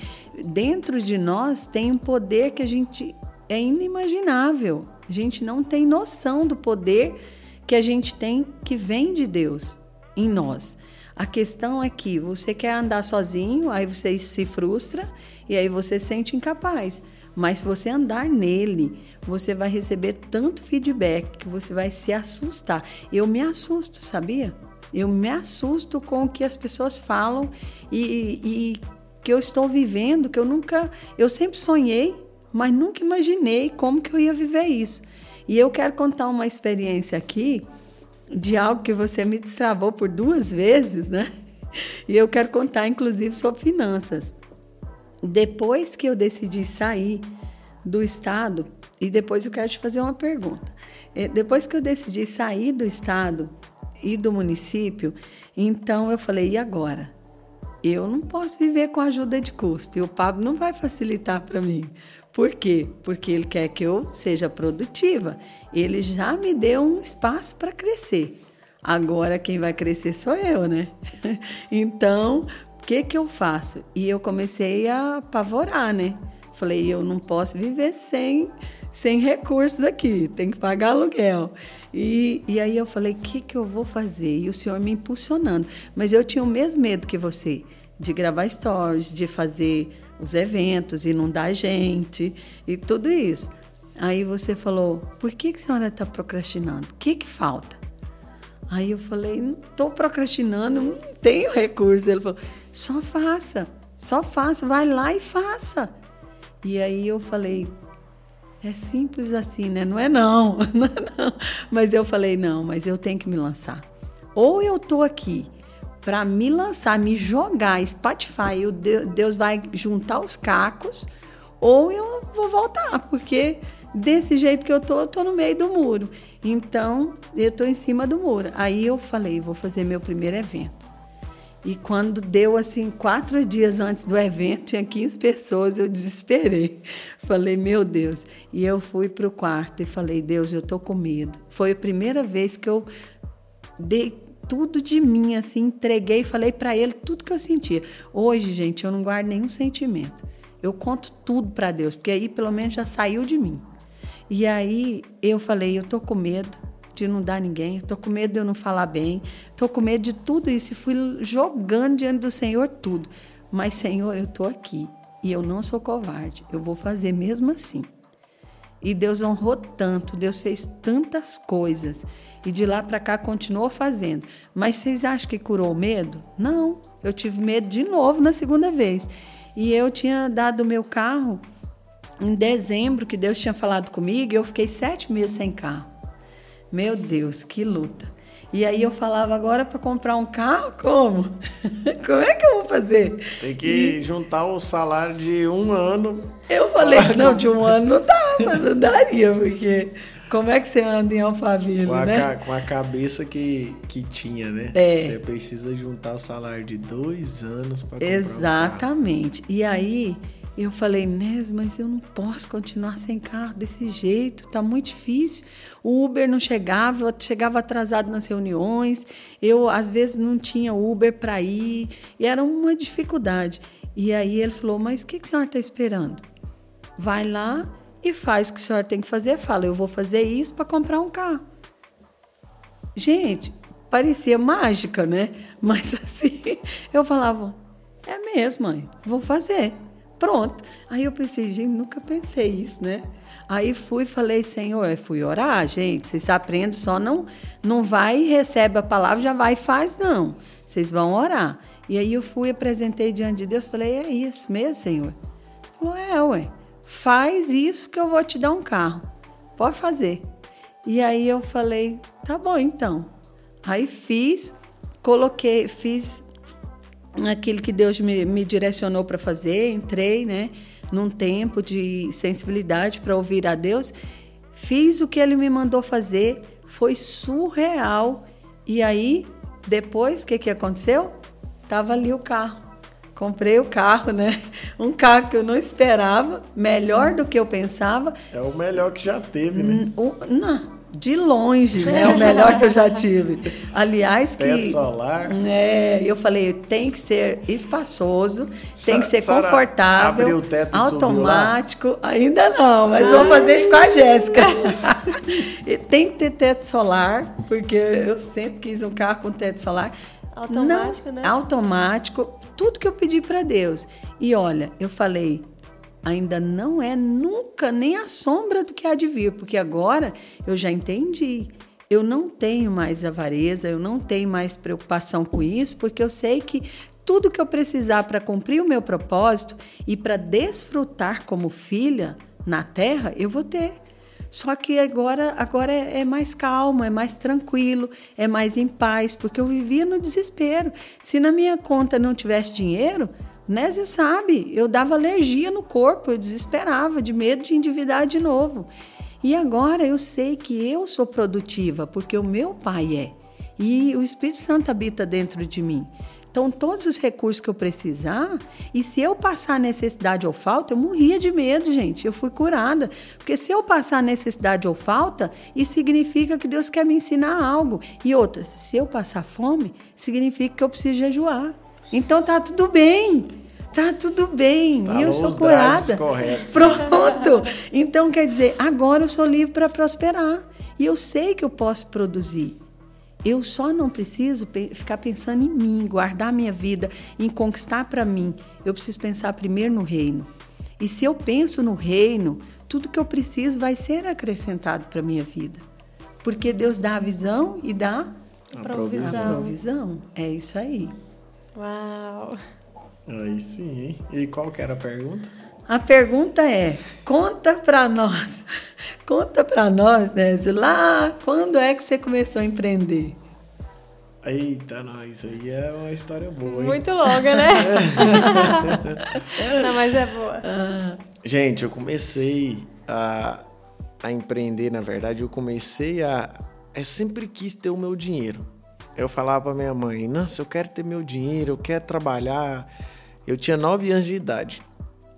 dentro de nós tem um poder que a gente é inimaginável. A gente não tem noção do poder que a gente tem que vem de Deus em nós. A questão é que você quer andar sozinho, aí você se frustra e aí você se sente incapaz. Mas se você andar nele, você vai receber tanto feedback que você vai se assustar. Eu me assusto, sabia? Eu me assusto com o que as pessoas falam e, e que eu estou vivendo, que eu nunca, eu sempre sonhei, mas nunca imaginei como que eu ia viver isso. E eu quero contar uma experiência aqui de algo que você me destravou por duas vezes, né? E eu quero contar, inclusive, sobre finanças. Depois que eu decidi sair do estado, e depois eu quero te fazer uma pergunta. É, depois que eu decidi sair do estado e do município, então eu falei: e agora? Eu não posso viver com ajuda de custo e o Pablo não vai facilitar para mim. Por quê? Porque ele quer que eu seja produtiva. Ele já me deu um espaço para crescer. Agora quem vai crescer sou eu, né? então, o que que eu faço? E eu comecei a apavorar, né? Falei, eu não posso viver sem sem recursos aqui, tem que pagar aluguel. E, e aí eu falei, o que, que eu vou fazer? E o senhor me impulsionando. Mas eu tinha o mesmo medo que você, de gravar stories, de fazer os eventos e não dar gente e tudo isso. Aí você falou, por que, que a senhora está procrastinando? O que, que falta? Aí eu falei, não estou procrastinando, não tenho recurso. Ele falou, só faça, só faça, vai lá e faça. E aí eu falei, é simples assim, né? Não é não, não é não. Mas eu falei, não, mas eu tenho que me lançar. Ou eu tô aqui para me lançar, me jogar Spotify, o Deus vai juntar os cacos, ou eu vou voltar, porque desse jeito que eu tô, eu tô no meio do muro. Então, eu tô em cima do muro. Aí eu falei, vou fazer meu primeiro evento. E quando deu assim, quatro dias antes do evento, tinha 15 pessoas, eu desesperei. Falei, meu Deus. E eu fui para o quarto e falei, Deus, eu tô com medo. Foi a primeira vez que eu dei tudo de mim, assim, entreguei falei para ele tudo que eu sentia. Hoje, gente, eu não guardo nenhum sentimento. Eu conto tudo para Deus, porque aí pelo menos já saiu de mim. E aí eu falei, eu tô com medo de não dar ninguém, eu tô com medo de eu não falar bem, tô com medo de tudo isso e fui jogando diante do Senhor tudo. Mas Senhor, eu tô aqui e eu não sou covarde. Eu vou fazer mesmo assim. E Deus honrou tanto, Deus fez tantas coisas. E de lá para cá continuou fazendo. Mas vocês acham que curou o medo? Não. Eu tive medo de novo na segunda vez. E eu tinha dado o meu carro em dezembro, que Deus tinha falado comigo, e eu fiquei sete meses sem carro. Meu Deus, que luta. E aí eu falava, agora para comprar um carro, como? como é que eu vou fazer? Tem que e... juntar o salário de um ano. Eu falei, não, de um ano não dá, não daria, porque como é que você anda em Alphaville, com né? com a cabeça que, que tinha, né? É. Você precisa juntar o salário de dois anos para comprar Exatamente. Um e aí eu falei, Nes, mas eu não posso continuar sem carro desse jeito, tá muito difícil. O Uber não chegava, eu chegava atrasado nas reuniões, eu às vezes não tinha Uber para ir, e era uma dificuldade. E aí ele falou, mas o que, que a senhora está esperando? Vai lá e faz o que a senhora tem que fazer. Fala, eu vou fazer isso para comprar um carro. Gente, parecia mágica, né? Mas assim, eu falava, é mesmo, mãe, vou fazer. Pronto. Aí eu pensei, gente, nunca pensei isso, né? Aí fui falei, Senhor, fui orar, gente. Vocês aprendem, só não, não vai recebe a palavra, já vai e faz, não. Vocês vão orar. E aí eu fui, apresentei diante de Deus, falei, é isso mesmo, Senhor. Falou: É, ué, faz isso que eu vou te dar um carro. Pode fazer. E aí eu falei: Tá bom então. Aí fiz, coloquei, fiz aquilo que Deus me, me direcionou para fazer, entrei, né, num tempo de sensibilidade para ouvir a Deus, fiz o que Ele me mandou fazer, foi surreal. E aí, depois, o que, que aconteceu? Tava ali o carro. Comprei o carro, né? Um carro que eu não esperava, melhor do que eu pensava. É o melhor que já teve, né? Um, não, de longe, né? O melhor que eu já tive. Aliás, que. Teto solar. É, eu falei, tem que ser espaçoso, tem que ser confortável, abriu o teto e automático. Ainda não, mas vou fazer isso com a Jéssica. E tem que ter teto solar, porque eu sempre quis um carro com teto solar. Automático, não, né? Automático, tudo que eu pedi para Deus. E olha, eu falei, ainda não é nunca nem a sombra do que há de vir, porque agora eu já entendi. Eu não tenho mais avareza, eu não tenho mais preocupação com isso, porque eu sei que tudo que eu precisar para cumprir o meu propósito e para desfrutar como filha na terra, eu vou ter. Só que agora, agora é, é mais calmo, é mais tranquilo, é mais em paz, porque eu vivia no desespero. Se na minha conta não tivesse dinheiro, Nésio sabe, eu dava alergia no corpo, eu desesperava, de medo de endividar de novo. E agora eu sei que eu sou produtiva, porque o meu pai é. E o Espírito Santo habita dentro de mim. Então, todos os recursos que eu precisar, e se eu passar necessidade ou falta, eu morria de medo, gente. Eu fui curada. Porque se eu passar necessidade ou falta, isso significa que Deus quer me ensinar algo. E outra, se eu passar fome, significa que eu preciso jejuar. Então, tá tudo bem. Tá tudo bem, Falou eu sou curada. Pronto. Então quer dizer, agora eu sou livre para prosperar e eu sei que eu posso produzir. Eu só não preciso pe- ficar pensando em mim, guardar minha vida, em conquistar para mim. Eu preciso pensar primeiro no reino. E se eu penso no reino, tudo que eu preciso vai ser acrescentado para minha vida. Porque Deus dá a visão e dá A Provisão. a provisão. É isso aí. Uau. Aí sim, hein? E qual que era a pergunta? A pergunta é: conta para nós, conta para nós, né? Lá, quando é que você começou a empreender? Eita, não, isso aí é uma história boa, hein? Muito longa, né? Não, mas é boa. Gente, eu comecei a, a empreender, na verdade, eu comecei a. Eu sempre quis ter o meu dinheiro. Eu falava pra minha mãe, nossa, eu quero ter meu dinheiro, eu quero trabalhar. Eu tinha 9 anos de idade.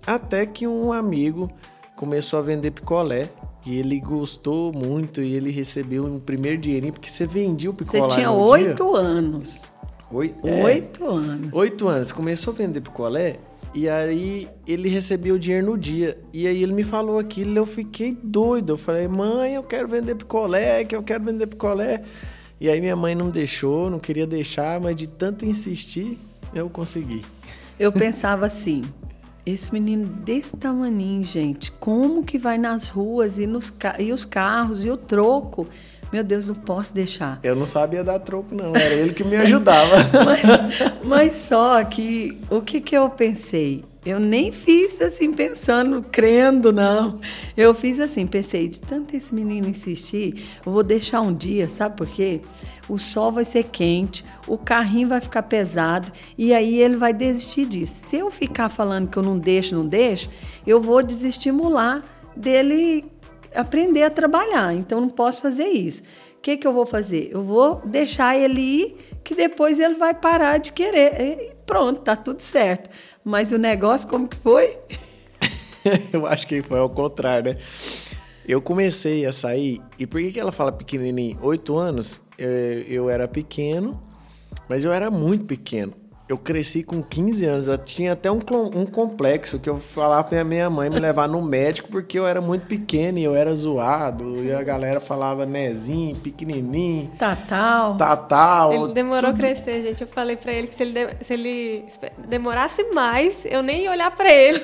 Até que um amigo começou a vender picolé. E ele gostou muito e ele recebeu um primeiro dinheirinho, porque você vendia o Você picolé tinha no dia. oito anos. Oito, é. Oito anos. Oito anos. Começou a vender picolé e aí ele recebeu o dinheiro no dia. E aí ele me falou aquilo e eu fiquei doido. Eu falei, mãe, eu quero vender picolé, que eu quero vender picolé. E aí minha mãe não deixou, não queria deixar, mas de tanto insistir, eu consegui. Eu pensava assim: esse menino desse tamaninho, gente, como que vai nas ruas e, nos, e os carros e o troco? Meu Deus, não posso deixar. Eu não sabia dar troco, não. Era ele que me ajudava. Mas, mas só que o que, que eu pensei? Eu nem fiz assim pensando, crendo, não. Eu fiz assim, pensei, de tanto esse menino insistir, eu vou deixar um dia, sabe por quê? O sol vai ser quente, o carrinho vai ficar pesado e aí ele vai desistir disso. Se eu ficar falando que eu não deixo, não deixo, eu vou desestimular dele aprender a trabalhar. Então não posso fazer isso. O que, que eu vou fazer? Eu vou deixar ele ir, que depois ele vai parar de querer. E pronto, tá tudo certo. Mas o negócio, como que foi? eu acho que foi ao contrário, né? Eu comecei a sair, e por que, que ela fala pequenininho? Oito anos, eu, eu era pequeno, mas eu era muito pequeno. Eu cresci com 15 anos, eu tinha até um, um complexo que eu falava pra minha mãe me levar no médico porque eu era muito pequeno e eu era zoado. E a galera falava nezinho, pequenininho, Tatal. tatal. Ele demorou tudo. a crescer, gente. Eu falei pra ele que se ele, de- se ele demorasse mais, eu nem ia olhar pra ele.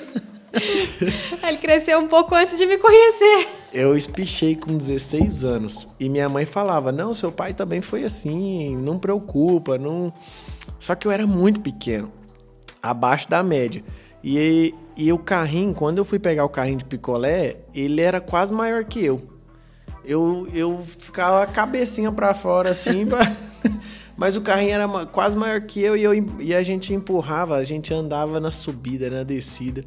Aí ele cresceu um pouco antes de me conhecer. Eu espichei com 16 anos e minha mãe falava: Não, seu pai também foi assim, não preocupa, não. Só que eu era muito pequeno, abaixo da média. E, e o carrinho, quando eu fui pegar o carrinho de picolé, ele era quase maior que eu. Eu, eu ficava a cabecinha para fora assim, mas o carrinho era quase maior que eu e, eu e a gente empurrava, a gente andava na subida, na descida.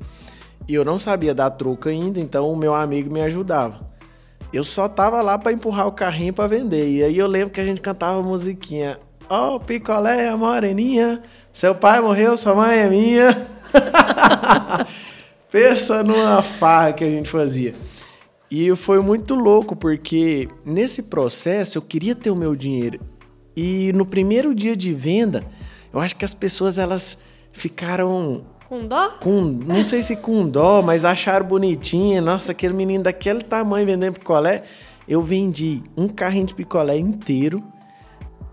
E eu não sabia dar troco ainda, então o meu amigo me ajudava. Eu só tava lá para empurrar o carrinho para vender. E aí eu lembro que a gente cantava musiquinha. Ó, oh, picolé, a moreninha. Seu pai morreu, sua mãe é minha. Pensa numa farra que a gente fazia. E foi muito louco, porque nesse processo eu queria ter o meu dinheiro. E no primeiro dia de venda, eu acho que as pessoas elas ficaram com dó? Com, não sei se com dó, mas acharam bonitinha. Nossa, aquele menino daquele tamanho vendendo picolé. Eu vendi um carrinho de picolé inteiro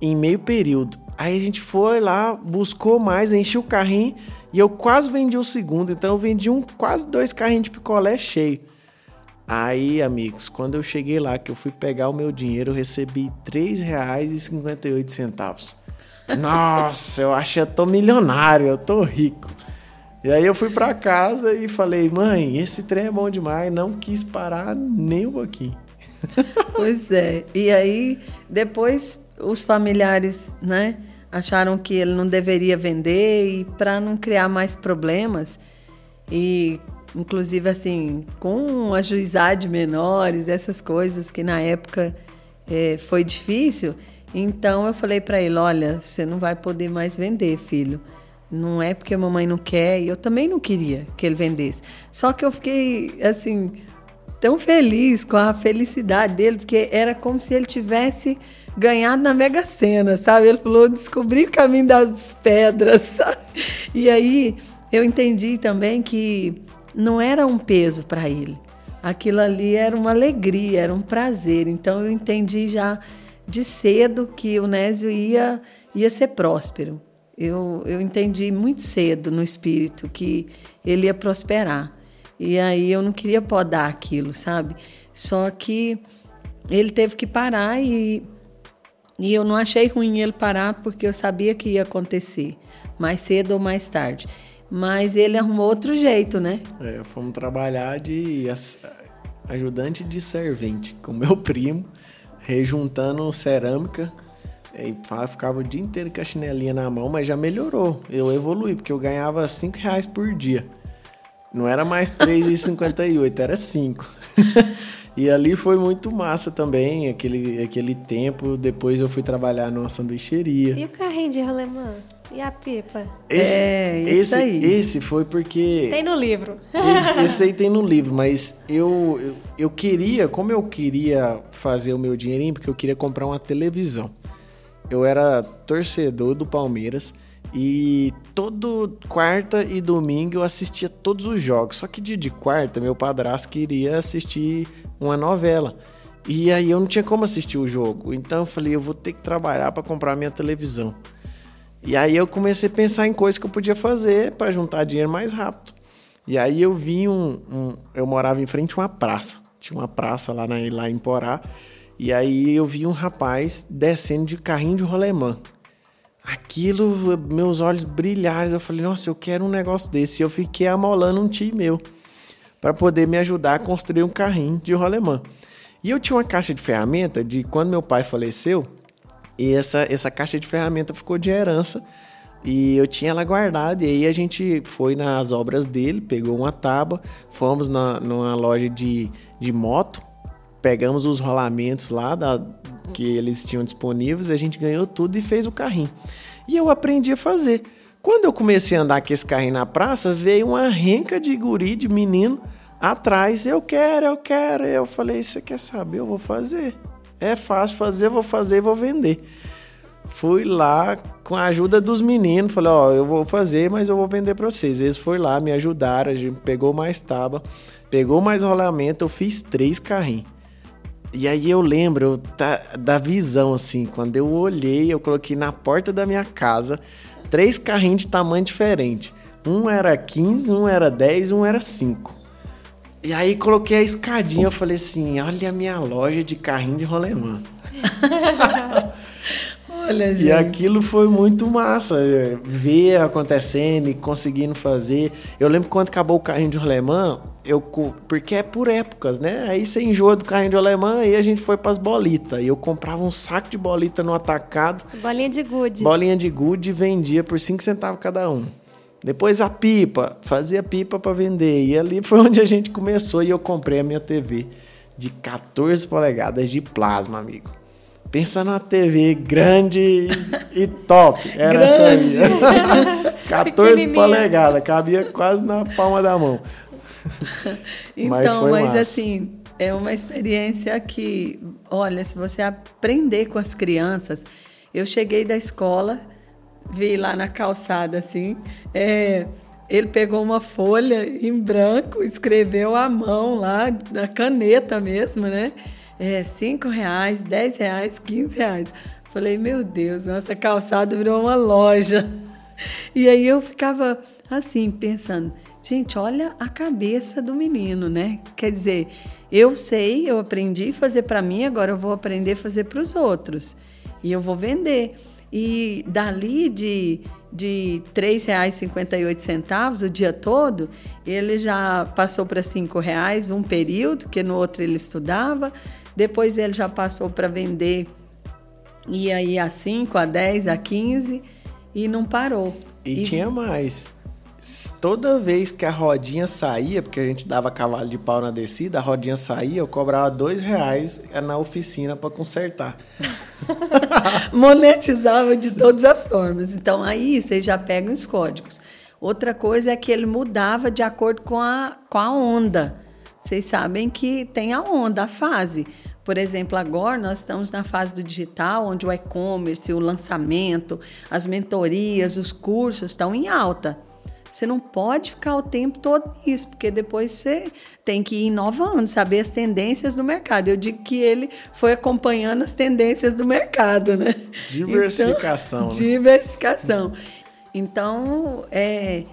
em meio período. Aí a gente foi lá, buscou mais, enchi o carrinho e eu quase vendi o segundo. Então eu vendi um quase dois carrinhos de picolé cheio. Aí, amigos, quando eu cheguei lá, que eu fui pegar o meu dinheiro, eu recebi R$ 3,58. Nossa, eu acho que eu tô milionário, eu tô rico. E aí eu fui para casa e falei, mãe, esse trem é bom demais, não quis parar nem um pouquinho. Pois é. E aí, depois, os familiares, né, acharam que ele não deveria vender e para não criar mais problemas e inclusive assim com ajuizade menores essas coisas que na época é, foi difícil então eu falei para ele olha você não vai poder mais vender filho não é porque a mamãe não quer, e eu também não queria que ele vendesse. Só que eu fiquei, assim, tão feliz com a felicidade dele, porque era como se ele tivesse ganhado na Mega Sena, sabe? Ele falou, descobri o caminho das pedras, sabe? E aí eu entendi também que não era um peso para ele. Aquilo ali era uma alegria, era um prazer. Então eu entendi já de cedo que o Nésio ia, ia ser próspero eu, eu entendi muito cedo no espírito que ele ia prosperar. E aí eu não queria podar aquilo, sabe? Só que ele teve que parar e, e eu não achei ruim ele parar porque eu sabia que ia acontecer, mais cedo ou mais tarde. Mas ele arrumou outro jeito, né? É, fomos trabalhar de ajudante de servente com meu primo, rejuntando cerâmica e ficava o dia inteiro com a chinelinha na mão, mas já melhorou. Eu evolui, porque eu ganhava 5 reais por dia. Não era mais 3,58, era 5. e ali foi muito massa também, aquele, aquele tempo. Depois eu fui trabalhar numa sanduicheria. E o carrinho de rolemã? E a pipa? Esse, é, esse, aí. esse foi porque. Tem no livro. Esse, esse, aí tem no livro, mas eu, eu, eu queria, como eu queria fazer o meu dinheirinho, porque eu queria comprar uma televisão eu era torcedor do Palmeiras e todo quarta e domingo eu assistia todos os jogos. Só que dia de quarta, meu padrasto queria assistir uma novela. E aí eu não tinha como assistir o jogo. Então eu falei, eu vou ter que trabalhar para comprar minha televisão. E aí eu comecei a pensar em coisas que eu podia fazer para juntar dinheiro mais rápido. E aí eu vi um, um, eu morava em frente a uma praça. Tinha uma praça lá, na, lá em Porá. E aí eu vi um rapaz descendo de carrinho de rolemã. Aquilo, meus olhos brilharam. Eu falei, nossa, eu quero um negócio desse. E eu fiquei amolando um tio meu para poder me ajudar a construir um carrinho de rolemã. E eu tinha uma caixa de ferramenta de quando meu pai faleceu. E essa, essa caixa de ferramenta ficou de herança. E eu tinha ela guardada. E aí a gente foi nas obras dele, pegou uma tábua, fomos na, numa loja de, de moto pegamos os rolamentos lá da, que eles tinham disponíveis, a gente ganhou tudo e fez o carrinho. E eu aprendi a fazer. Quando eu comecei a andar com esse carrinho na praça, veio uma renca de guri, de menino, atrás. Eu quero, eu quero. Eu falei, você quer saber? Eu vou fazer. É fácil fazer, vou fazer, vou vender. Fui lá com a ajuda dos meninos, falei, ó, oh, eu vou fazer, mas eu vou vender para vocês. Eles foram lá, me ajudaram, a gente pegou mais tábua, pegou mais rolamento, eu fiz três carrinhos. E aí eu lembro da, da visão, assim, quando eu olhei, eu coloquei na porta da minha casa três carrinhos de tamanho diferente. Um era 15, um era 10, um era 5. E aí coloquei a escadinha, eu falei assim, olha a minha loja de carrinho de rolemã. Olha, gente. E aquilo foi muito massa, é, ver acontecendo e conseguindo fazer. Eu lembro quando acabou o carrinho de alemã, eu porque é por épocas, né? Aí você enjoa do carrinho de alemã e a gente foi para as bolitas. E eu comprava um saco de bolita no atacado. Bolinha de gude. Bolinha de gude e vendia por 5 centavos cada um. Depois a pipa, fazia pipa para vender. E ali foi onde a gente começou e eu comprei a minha TV de 14 polegadas de plasma, amigo. Pensa numa TV grande e, e top. Era grande. essa aí. 14 polegadas, cabia quase na palma da mão. então, mas, mas assim, é uma experiência que, olha, se você aprender com as crianças, eu cheguei da escola, vi lá na calçada assim, é, ele pegou uma folha em branco, escreveu à mão lá, na caneta mesmo, né? É, cinco reais, dez reais, quinze reais. Falei, meu Deus, nossa calçada virou uma loja. E aí eu ficava assim, pensando, gente, olha a cabeça do menino, né? Quer dizer, eu sei, eu aprendi a fazer para mim, agora eu vou aprender a fazer para os outros. E eu vou vender. E dali de de R$ 3,58 o dia todo, ele já passou para R$ reais um período, que no outro ele estudava. Depois ele já passou para vender, ia aí a 5, a 10, a 15 e não parou. E, e tinha mais toda vez que a rodinha saía, porque a gente dava cavalo de pau na descida, a rodinha saía, eu cobrava dois reais na oficina para consertar. Monetizava de todas as formas. Então aí vocês já pegam os códigos. Outra coisa é que ele mudava de acordo com a, com a onda. Vocês sabem que tem a onda, a fase. Por exemplo, agora nós estamos na fase do digital, onde o e-commerce, o lançamento, as mentorias, os cursos estão em alta. Você não pode ficar o tempo todo nisso, porque depois você tem que ir inovando, saber as tendências do mercado. Eu digo que ele foi acompanhando as tendências do mercado, né? Diversificação. Então, né? Diversificação. Então, é,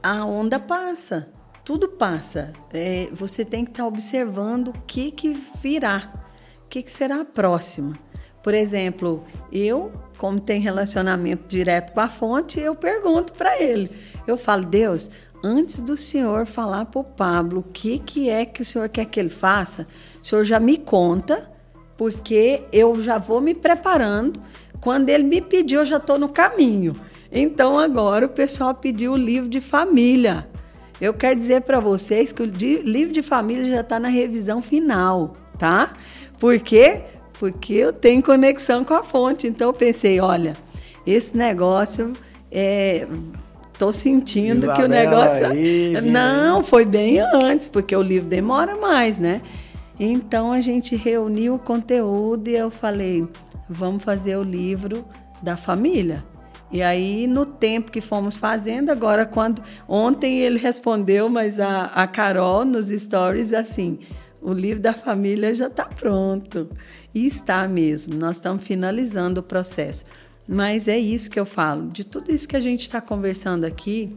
a onda passa, tudo passa. É, você tem que estar observando o que, que virá, o que, que será a próxima. Por exemplo, eu, como tem relacionamento direto com a fonte, eu pergunto para ele. Eu falo, Deus, antes do Senhor falar para o Pablo o que, que é que o Senhor quer que ele faça, o Senhor já me conta, porque eu já vou me preparando. Quando ele me pediu, eu já estou no caminho. Então agora o pessoal pediu o livro de família. Eu quero dizer para vocês que o livro de família já está na revisão final, tá? Por quê? Porque eu tenho conexão com a fonte. Então eu pensei, olha, esse negócio é, Tô sentindo Isabela que o negócio. Aí, Não, foi bem antes, porque o livro demora mais, né? Então a gente reuniu o conteúdo e eu falei: vamos fazer o livro da família. E aí, no tempo que fomos fazendo, agora, quando. Ontem ele respondeu, mas a, a Carol nos stories, assim: o livro da família já está pronto. E está mesmo, nós estamos finalizando o processo. Mas é isso que eu falo. De tudo isso que a gente está conversando aqui,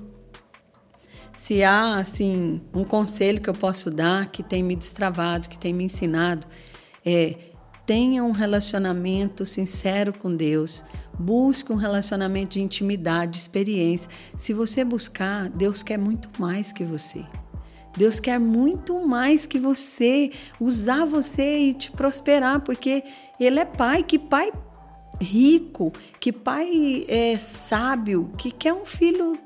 se há assim um conselho que eu posso dar que tem me destravado, que tem me ensinado, é tenha um relacionamento sincero com Deus. Busque um relacionamento de intimidade, de experiência. Se você buscar, Deus quer muito mais que você. Deus quer muito mais que você, usar você e te prosperar, porque Ele é Pai. Que Pai rico, que pai é sábio, que quer um filho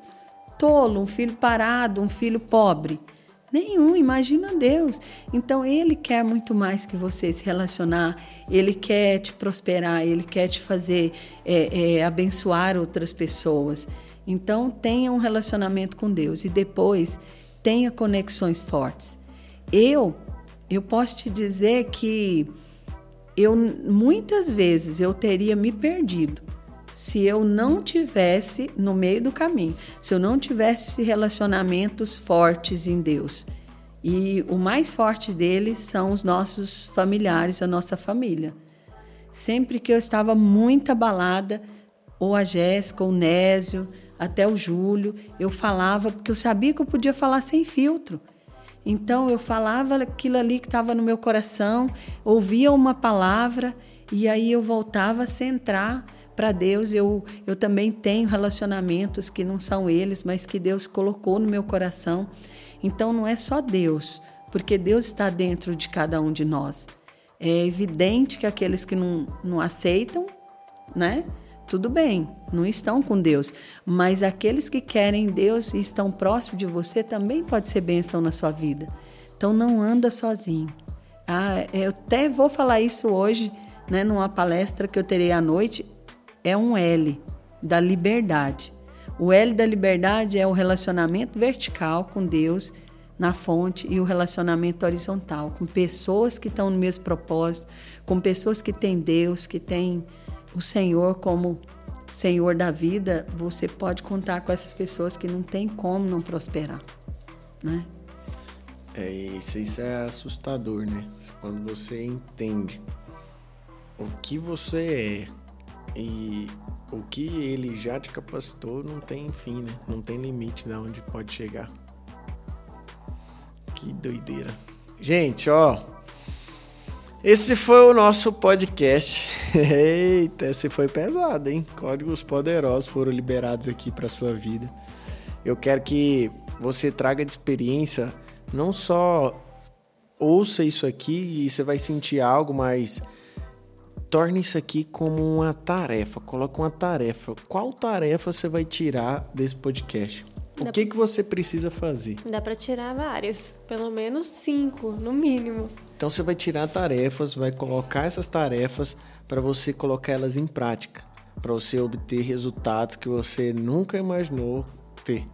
tolo, um filho parado, um filho pobre? Nenhum, imagina Deus. Então ele quer muito mais que você se relacionar, ele quer te prosperar, ele quer te fazer é, é, abençoar outras pessoas. Então tenha um relacionamento com Deus e depois tenha conexões fortes. Eu, eu posso te dizer que eu muitas vezes eu teria me perdido se eu não tivesse no meio do caminho, se eu não tivesse relacionamentos fortes em Deus. E o mais forte deles são os nossos familiares, a nossa família. Sempre que eu estava muito abalada, ou a Jéssica, ou o Nésio, até o Júlio, eu falava porque eu sabia que eu podia falar sem filtro. Então eu falava aquilo ali que estava no meu coração, ouvia uma palavra e aí eu voltava a centrar para Deus. Eu, eu também tenho relacionamentos que não são eles, mas que Deus colocou no meu coração. Então não é só Deus, porque Deus está dentro de cada um de nós. É evidente que aqueles que não, não aceitam, né? Tudo bem, não estão com Deus, mas aqueles que querem Deus e estão próximos de você também pode ser bênção na sua vida. Então não anda sozinho. Ah, eu até vou falar isso hoje, né, numa palestra que eu terei à noite. É um L da liberdade. O L da liberdade é o relacionamento vertical com Deus na fonte e o relacionamento horizontal com pessoas que estão no mesmo propósito, com pessoas que têm Deus, que têm o Senhor como Senhor da vida, você pode contar com essas pessoas que não tem como não prosperar, né? É, isso, isso é assustador, né? Quando você entende o que você é e o que ele já te capacitou, não tem fim, né? Não tem limite de onde pode chegar. Que doideira. Gente, ó, esse foi o nosso podcast. Eita, esse foi pesado, hein? Códigos poderosos foram liberados aqui para sua vida. Eu quero que você traga de experiência, não só ouça isso aqui e você vai sentir algo, mas torne isso aqui como uma tarefa. Coloque uma tarefa. Qual tarefa você vai tirar desse podcast? O que, que você precisa fazer? Dá para tirar várias, pelo menos cinco, no mínimo. Então você vai tirar tarefas, vai colocar essas tarefas para você colocar elas em prática, para você obter resultados que você nunca imaginou ter.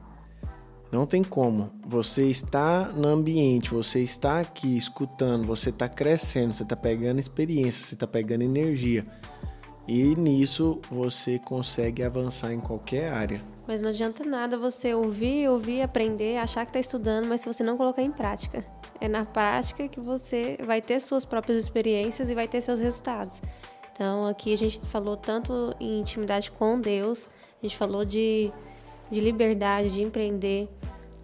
Não tem como. Você está no ambiente, você está aqui escutando, você está crescendo, você está pegando experiência, você está pegando energia. E nisso você consegue avançar em qualquer área. Mas não adianta nada você ouvir, ouvir, aprender, achar que está estudando, mas se você não colocar em prática. É na prática que você vai ter suas próprias experiências e vai ter seus resultados. Então aqui a gente falou tanto em intimidade com Deus, a gente falou de, de liberdade, de empreender,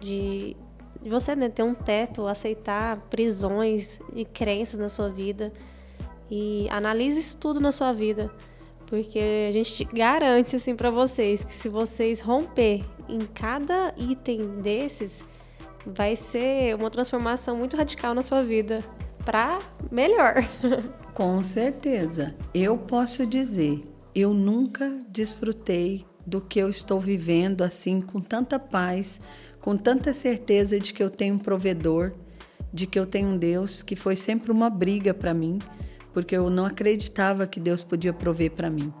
de, de você né, ter um teto, aceitar prisões e crenças na sua vida. E analise isso tudo na sua vida. Porque a gente garante assim para vocês que se vocês romper em cada item desses, vai ser uma transformação muito radical na sua vida para melhor. Com certeza. Eu posso dizer, eu nunca desfrutei do que eu estou vivendo assim com tanta paz, com tanta certeza de que eu tenho um provedor, de que eu tenho um Deus que foi sempre uma briga para mim porque eu não acreditava que Deus podia prover para mim.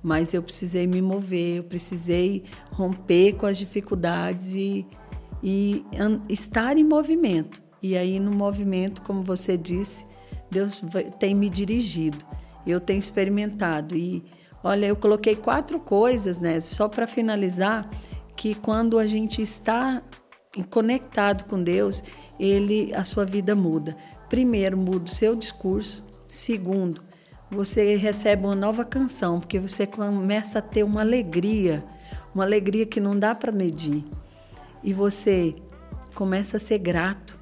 Mas eu precisei me mover, eu precisei romper com as dificuldades e, e estar em movimento. E aí, no movimento, como você disse, Deus tem me dirigido, eu tenho experimentado. E olha, eu coloquei quatro coisas, né, só para finalizar, que quando a gente está conectado com Deus, ele, a sua vida muda. Primeiro, muda o seu discurso. Segundo, você recebe uma nova canção, porque você começa a ter uma alegria, uma alegria que não dá para medir. E você começa a ser grato.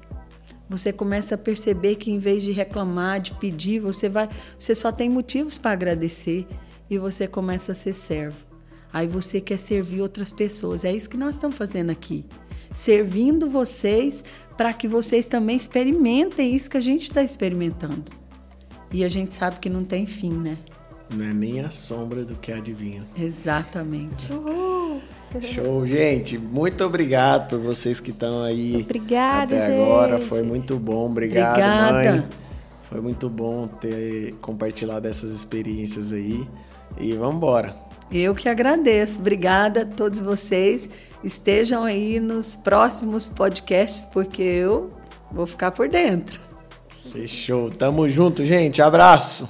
Você começa a perceber que em vez de reclamar, de pedir, você vai, você só tem motivos para agradecer e você começa a ser servo. Aí você quer servir outras pessoas. É isso que nós estamos fazendo aqui. Servindo vocês para que vocês também experimentem isso que a gente está experimentando. E a gente sabe que não tem fim, né? Não é nem a sombra do que adivinha. Exatamente. Uhul. Show, gente. Muito obrigado por vocês que estão aí. Obrigada, até gente. agora. Foi muito bom. Obrigado, Obrigada. mãe. Foi muito bom ter compartilhado essas experiências aí. E vamos embora. Eu que agradeço. Obrigada a todos vocês. Estejam aí nos próximos podcasts, porque eu vou ficar por dentro. Fechou. Tamo junto, gente. Abraço.